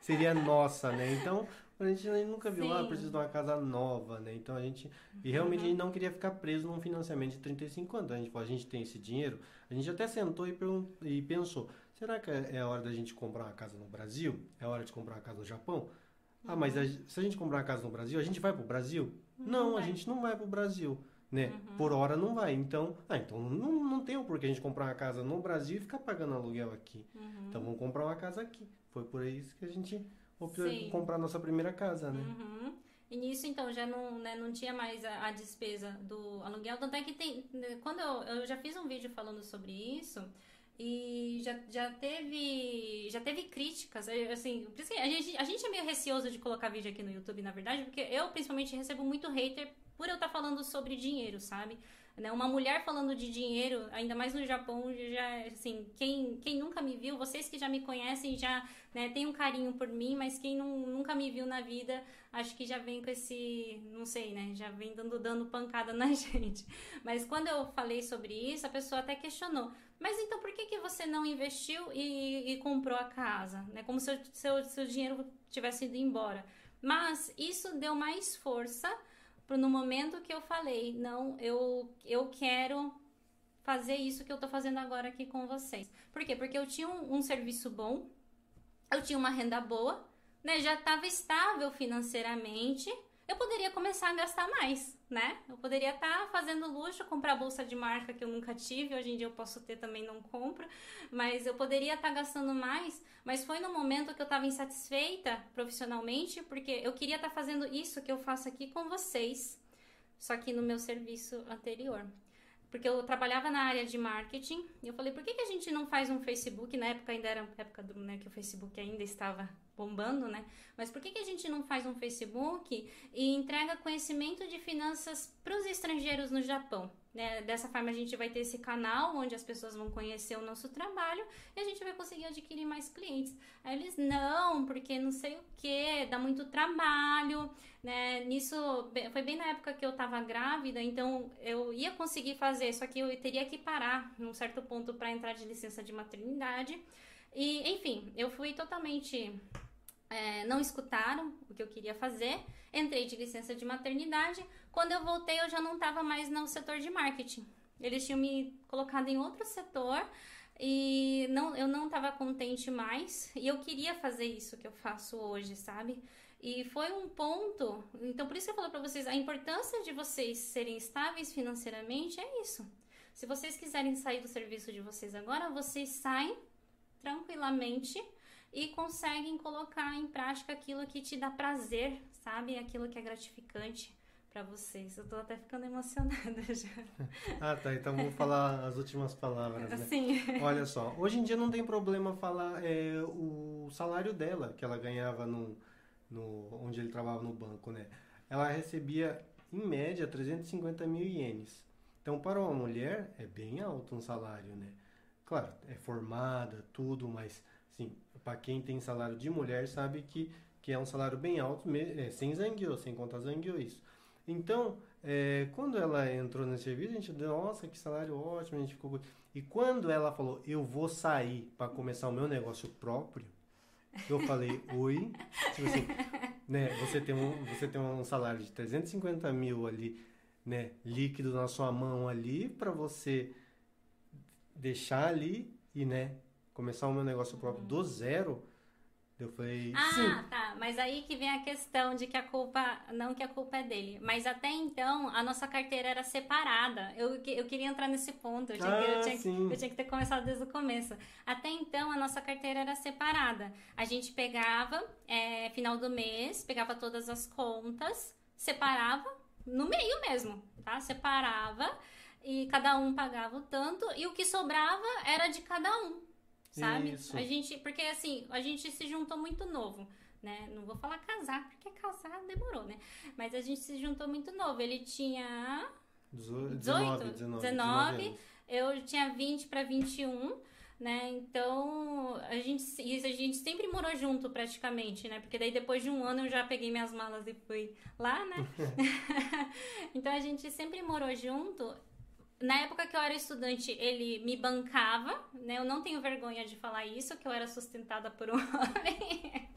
B: seria nossa, né? Então a gente nunca viu, ah, preciso de uma casa nova, né? Então a gente. E realmente uhum. a gente não queria ficar preso num financiamento de 35 anos. A gente falou, a gente tem esse dinheiro. A gente até sentou e, e pensou: será que é a hora da gente comprar uma casa no Brasil? É a hora de comprar uma casa no Japão? Ah, mas a, se a gente comprar uma casa no Brasil, a gente vai pro Brasil? Não, não a gente não vai pro Brasil. Né? Uhum. Por hora não vai. Então, ah, então não, não tem o porquê a gente comprar uma casa no Brasil e ficar pagando aluguel aqui. Uhum. Então vamos comprar uma casa aqui. Foi por isso que a gente Sim. comprar nossa primeira casa, né?
A: Uhum. E nisso, então, já não, né, não tinha mais a, a, despesa do aluguel. Tanto é que tem. Né, quando eu, eu já fiz um vídeo falando sobre isso. E já, já teve já teve críticas, assim, a gente, a gente é meio receoso de colocar vídeo aqui no YouTube, na verdade, porque eu principalmente recebo muito hater por eu estar tá falando sobre dinheiro, sabe? Né? Uma mulher falando de dinheiro, ainda mais no Japão, já assim, quem, quem nunca me viu, vocês que já me conhecem já né, tem um carinho por mim, mas quem não, nunca me viu na vida, acho que já vem com esse, não sei, né, já vem dando, dando pancada [laughs] na gente. Mas quando eu falei sobre isso, a pessoa até questionou, mas então por que, que você não investiu e, e comprou a casa? Né? Como se o seu, seu dinheiro tivesse ido embora. Mas isso deu mais força no momento que eu falei, não, eu, eu quero fazer isso que eu tô fazendo agora aqui com vocês. Por quê? Porque eu tinha um, um serviço bom, eu tinha uma renda boa, né? Já estava estável financeiramente eu poderia começar a gastar mais, né? Eu poderia estar tá fazendo luxo, comprar bolsa de marca que eu nunca tive, hoje em dia eu posso ter também não compro, mas eu poderia estar tá gastando mais, mas foi no momento que eu estava insatisfeita profissionalmente, porque eu queria estar tá fazendo isso que eu faço aqui com vocês, só que no meu serviço anterior porque eu trabalhava na área de marketing e eu falei, por que, que a gente não faz um Facebook? Na época ainda era época do, né, que o Facebook ainda estava bombando, né? Mas por que, que a gente não faz um Facebook e entrega conhecimento de finanças para os estrangeiros no Japão? Né? Dessa forma a gente vai ter esse canal onde as pessoas vão conhecer o nosso trabalho e a gente vai conseguir adquirir mais clientes. Aí eles, não, porque não sei o que, dá muito trabalho, né? Nisso, foi bem na época que eu tava grávida, então eu ia conseguir fazer, só que eu teria que parar num certo ponto para entrar de licença de maternidade. E, enfim, eu fui totalmente é, não escutaram o que eu queria fazer. Entrei de licença de maternidade. Quando eu voltei, eu já não estava mais no setor de marketing. Eles tinham me colocado em outro setor e não, eu não estava contente mais e eu queria fazer isso que eu faço hoje, sabe? E foi um ponto. Então, por isso que eu falo para vocês: a importância de vocês serem estáveis financeiramente é isso. Se vocês quiserem sair do serviço de vocês agora, vocês saem tranquilamente e conseguem colocar em prática aquilo que te dá prazer, sabe? Aquilo que é gratificante para vocês. Eu tô até ficando emocionada [laughs] já.
B: ah, tá. Então vou falar as últimas palavras, né?
A: Sim.
B: Olha só, hoje em dia não tem problema falar é, o salário dela, que ela ganhava no, no, onde ele trabalhava no banco, né? Ela recebia, em média, 350 mil ienes. Então, para uma mulher, é bem alto um salário, né? Claro, é formada, tudo, mas, assim, para quem tem salário de mulher, sabe que, que é um salário bem alto, é, sem zangueou, sem contar zangueou isso. Então, é, quando ela entrou nesse serviço, a gente deu, nossa, que salário ótimo, a gente ficou... E quando ela falou, eu vou sair para começar o meu negócio próprio, eu falei, [laughs] oi. Tipo assim, né? Você tem, um, você tem um salário de 350 mil ali, né? Líquido na sua mão ali, para você deixar ali e, né? Começar o meu negócio próprio do zero. Eu falei,
A: ah,
B: sim.
A: tá. Mas aí que vem a questão de que a culpa, não que a culpa é dele, mas até então a nossa carteira era separada. Eu, eu queria entrar nesse ponto. Eu tinha,
B: ah,
A: que, eu, tinha
B: sim.
A: eu tinha que ter começado desde o começo. Até então a nossa carteira era separada. A gente pegava, é, final do mês, pegava todas as contas, separava no meio mesmo, tá? Separava e cada um pagava o tanto e o que sobrava era de cada um sabe?
B: Isso.
A: A gente, porque assim, a gente se juntou muito novo, né? Não vou falar casar, porque casar demorou, né? Mas a gente se juntou muito novo. Ele tinha
B: 18,
A: 18
B: 19,
A: 19, eu tinha 20 para 21, né? Então, a gente, a gente sempre morou junto praticamente, né? Porque daí depois de um ano eu já peguei minhas malas e fui lá, né? [laughs] [laughs] então a gente sempre morou junto na época que eu era estudante, ele me bancava, né? Eu não tenho vergonha de falar isso, que eu era sustentada por um [laughs] homem.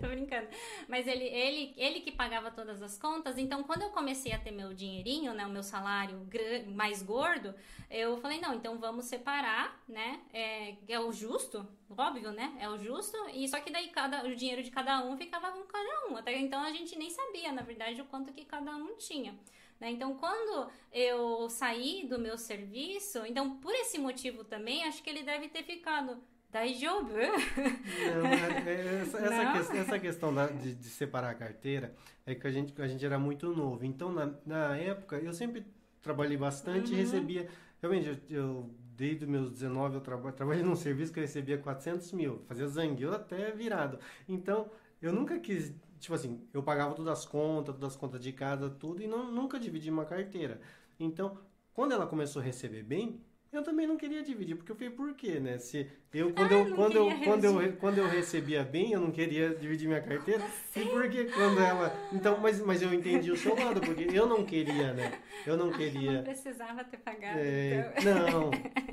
A: Tô brincando. Mas ele, ele, ele que pagava todas as contas. Então, quando eu comecei a ter meu dinheirinho, né? O meu salário mais gordo, eu falei, não, então vamos separar, né? É, é o justo, óbvio, né? É o justo. E só que daí cada, o dinheiro de cada um ficava com cada um. Até então a gente nem sabia, na verdade, o quanto que cada um tinha. Né? Então, quando eu saí do meu serviço, então por esse motivo também, acho que ele deve ter ficado. Daijoubu?
B: Não, é, é, essa,
A: Não?
B: questão, essa questão da, de, de, separar a carteira é que a gente, a gente era muito novo. Então, na, na época, eu sempre trabalhei bastante
A: Uhum.
B: e recebia. Realmente, eu, eu desde meus 19, eu traba, trabalhei num serviço que eu recebia 400 mil, fazia zangueu até virado. Então, eu nunca quis tipo assim, eu pagava todas as contas, todas as contas de casa, tudo, e não, nunca dividi uma carteira. Então, quando ela começou a receber bem, eu também não queria dividir, porque eu falei, por quê, né? Se eu, quando,
A: Ah,
B: eu,
A: não
B: quando, eu, quando, eu, quando eu recebia bem, eu não queria dividir minha carteira. E por que quando ela. Então, mas, mas eu entendi o seu lado, porque eu não queria, né? Eu não
A: Não
B: queria.
A: precisava ter pagado.
B: é,
A: então.
B: não,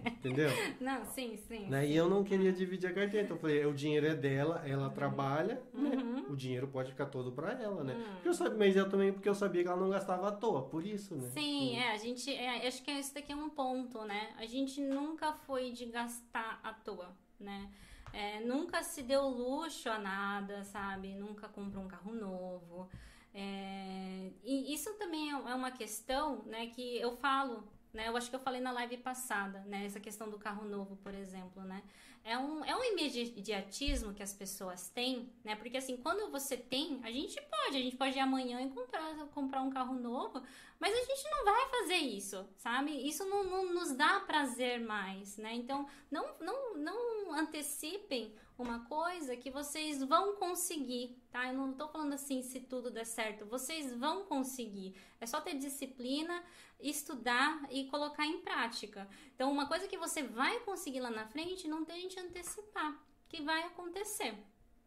B: entendeu? [laughs]
A: Não, sim, sim.
B: Né? E eu não queria dividir a carteira. Então eu falei, o dinheiro é dela, ela trabalha, né?
A: Uhum.
B: O dinheiro pode ficar todo pra ela, né?
A: Hum.
B: Porque eu sabia, mas eu também porque eu sabia que ela não gastava à toa, por isso, né?
A: Sim, é, a gente, é, acho que esse daqui é um ponto, né? A gente nunca foi de gastar à toa, né? É, nunca se deu luxo a nada, sabe? Nunca comprou um carro novo. É, e isso também é é uma questão, né, que eu falo, né? Eu acho que eu falei na live passada, né? Essa questão do carro novo, por exemplo, né? É um, é um imediatismo que as pessoas têm, né? Porque assim, quando você tem, a gente pode, a gente pode ir amanhã e comprar, comprar um carro novo, mas a gente não vai fazer isso, sabe? Isso não, não nos dá prazer mais, né? Então, não, não, não antecipem uma coisa que vocês vão conseguir, tá? Eu não tô falando assim se tudo der certo, vocês vão conseguir. É só ter disciplina, estudar e colocar em prática. Então, uma coisa que você vai conseguir lá na frente, não tente antecipar, que vai acontecer.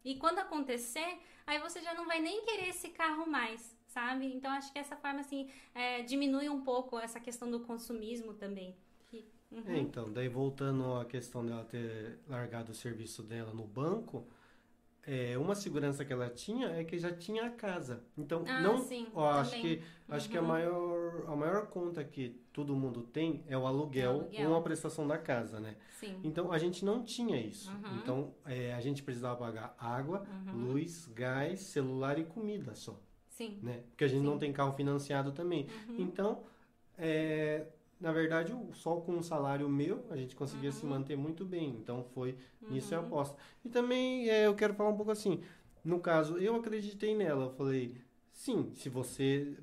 A: E quando acontecer, aí você já não vai nem querer esse carro mais, sabe? Então, acho que essa forma, assim, é, diminui um pouco essa questão do consumismo também. Uhum.
B: É, então, daí voltando à questão dela ter largado o serviço dela no banco, é, uma segurança que ela tinha é que já tinha a casa. Então,
A: Ah,
B: não,
A: sim,
B: ó, acho que acho que a
A: Uhum.
B: maior a maior conta que todo mundo tem é o aluguel,
A: É
B: ou a prestação da casa, né?
A: Sim.
B: Então a gente não tinha isso.
A: Uhum.
B: Então é, a gente precisava pagar água,
A: Uhum.
B: luz, gás, celular e comida só,
A: Sim.
B: né? Porque a gente
A: Sim.
B: não tem carro financiado também.
A: Uhum.
B: Então, é, na verdade, o- só com um salário meu a gente conseguia se
A: Uhum.
B: manter muito bem. Então foi nisso é a
A: Uhum.
B: aposta. E também é, eu quero falar um pouco assim. No caso, eu acreditei nela. Eu falei, sim, se você.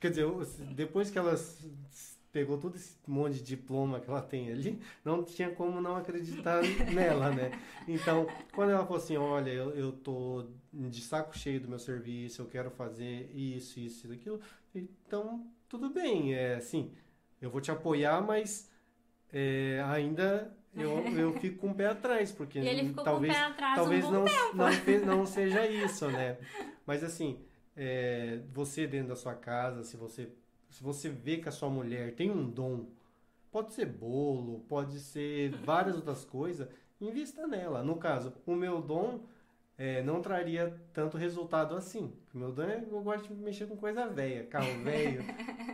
B: Quer dizer, eu- depois que ela pegou todo esse monte de diploma que ela tem ali, não tinha como não acreditar [laughs] nela, né? Então, quando ela falou assim: olha, eu, eu tô de saco cheio do meu serviço, eu quero fazer isso, isso e aquilo. Então, tudo bem, é assim, eu vou te apoiar, mas é, ainda eu, [laughs] eu fico com o pé atrás, porque talvez, talvez
A: um
B: não, não, não seja isso, né? Mas assim, é, você dentro da sua casa, se você, se você vê que a sua mulher tem um dom, pode ser bolo, pode ser várias outras coisas, invista nela. No caso, o meu dom é, não traria tanto resultado assim. Meu dom é eu gosto de mexer com coisa velha, carro velho,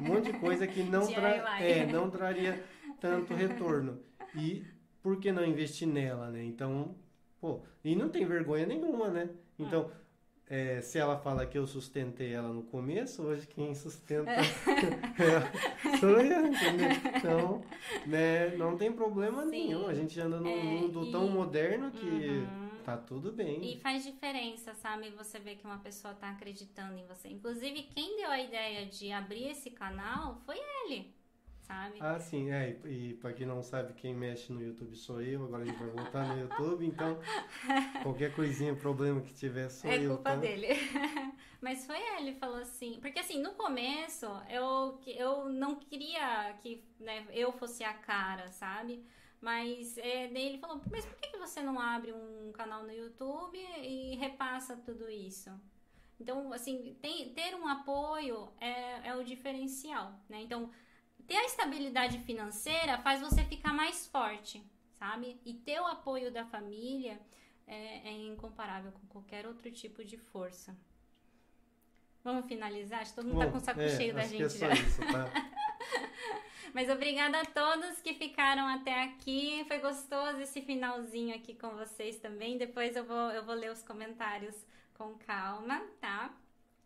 B: um monte de coisa que não, tra é, não traria tanto retorno. E por que não investir nela, né? Então, pô, e não tem vergonha nenhuma, né? Então, é, se ela fala que eu sustentei ela no começo, hoje quem sustenta [laughs] é, sou eu, entendeu? Então, né, não tem problema
A: Sim.
B: nenhum. A gente anda num
A: É,
B: mundo tão
A: e-
B: moderno que
A: Uhum.
B: Tá tudo bem.
A: E faz diferença, sabe? Você vê que uma pessoa tá acreditando em você. Inclusive, quem deu a ideia de abrir esse canal foi ele, sabe?
B: Ah, sim, é. E, e pra quem não sabe, quem mexe no YouTube sou eu. Agora a gente vai voltar no YouTube, então [laughs] qualquer coisinha, problema que tiver, sou
A: é
B: eu,
A: culpa
B: tá?
A: dele. [laughs] Mas foi ele, falou assim. Porque assim, no começo, eu, eu não queria que né, eu fosse a cara, sabe? Mas é, daí ele falou, mas por que você não abre um canal no YouTube e repassa tudo isso? Então, assim, tem- ter um apoio é, é o diferencial, né? Então, ter a estabilidade financeira faz você ficar mais forte, sabe? E ter o apoio da família é, é incomparável com qualquer outro tipo de força. Vamos finalizar? Acho que todo mundo tá
B: Bom,
A: com o saco
B: é,
A: cheio da gente
B: é só
A: já.
B: isso, tá? [laughs]
A: Mas obrigada a todos que ficaram até aqui. Foi gostoso esse finalzinho aqui com vocês também. Depois eu vou, eu vou ler os comentários com calma, tá?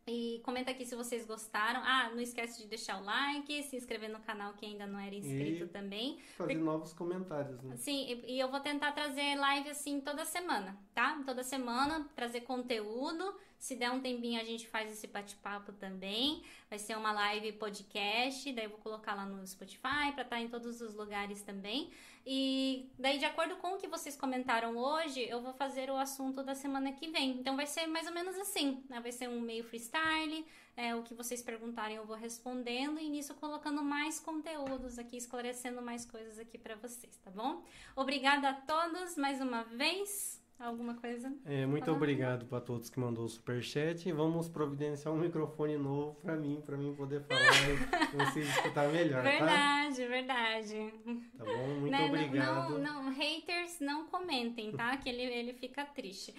A: E comenta aqui se vocês gostaram. Ah, não esquece de deixar o like, se inscrever no canal que ainda não era inscrito
B: E-
A: também.
B: Fazer novos comentários, né?
A: Sim, e, e eu vou tentar trazer live assim toda semana, tá? Toda semana, trazer conteúdo. Se der um tempinho, a gente faz esse bate-papo também. Vai ser uma live podcast, daí eu vou colocar lá no Spotify para estar em todos os lugares também. E daí, de acordo com o que vocês comentaram hoje, eu vou fazer o assunto da semana que vem. Então vai ser mais ou menos assim, né? Vai ser um meio freestyle. É, o que vocês perguntarem eu vou respondendo e nisso colocando mais conteúdos aqui, esclarecendo mais coisas aqui para vocês, tá bom? Obrigada a todos mais uma vez. Alguma coisa?
B: É, muito
A: Falando.
B: obrigado para todos que mandou o superchat. Vamos providenciar um microfone novo para mim, para mim poder falar e [laughs] vocês escutar melhor, tá?
A: Verdade, verdade.
B: Tá bom? Muito
A: Né, não-
B: obrigado.
A: Não, não, haters não comentem, tá? Que ele, ele fica triste.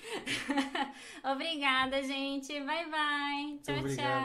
A: [laughs] Obrigada, gente. Bye, bye. Tchau,
B: obrigado.
A: tchau.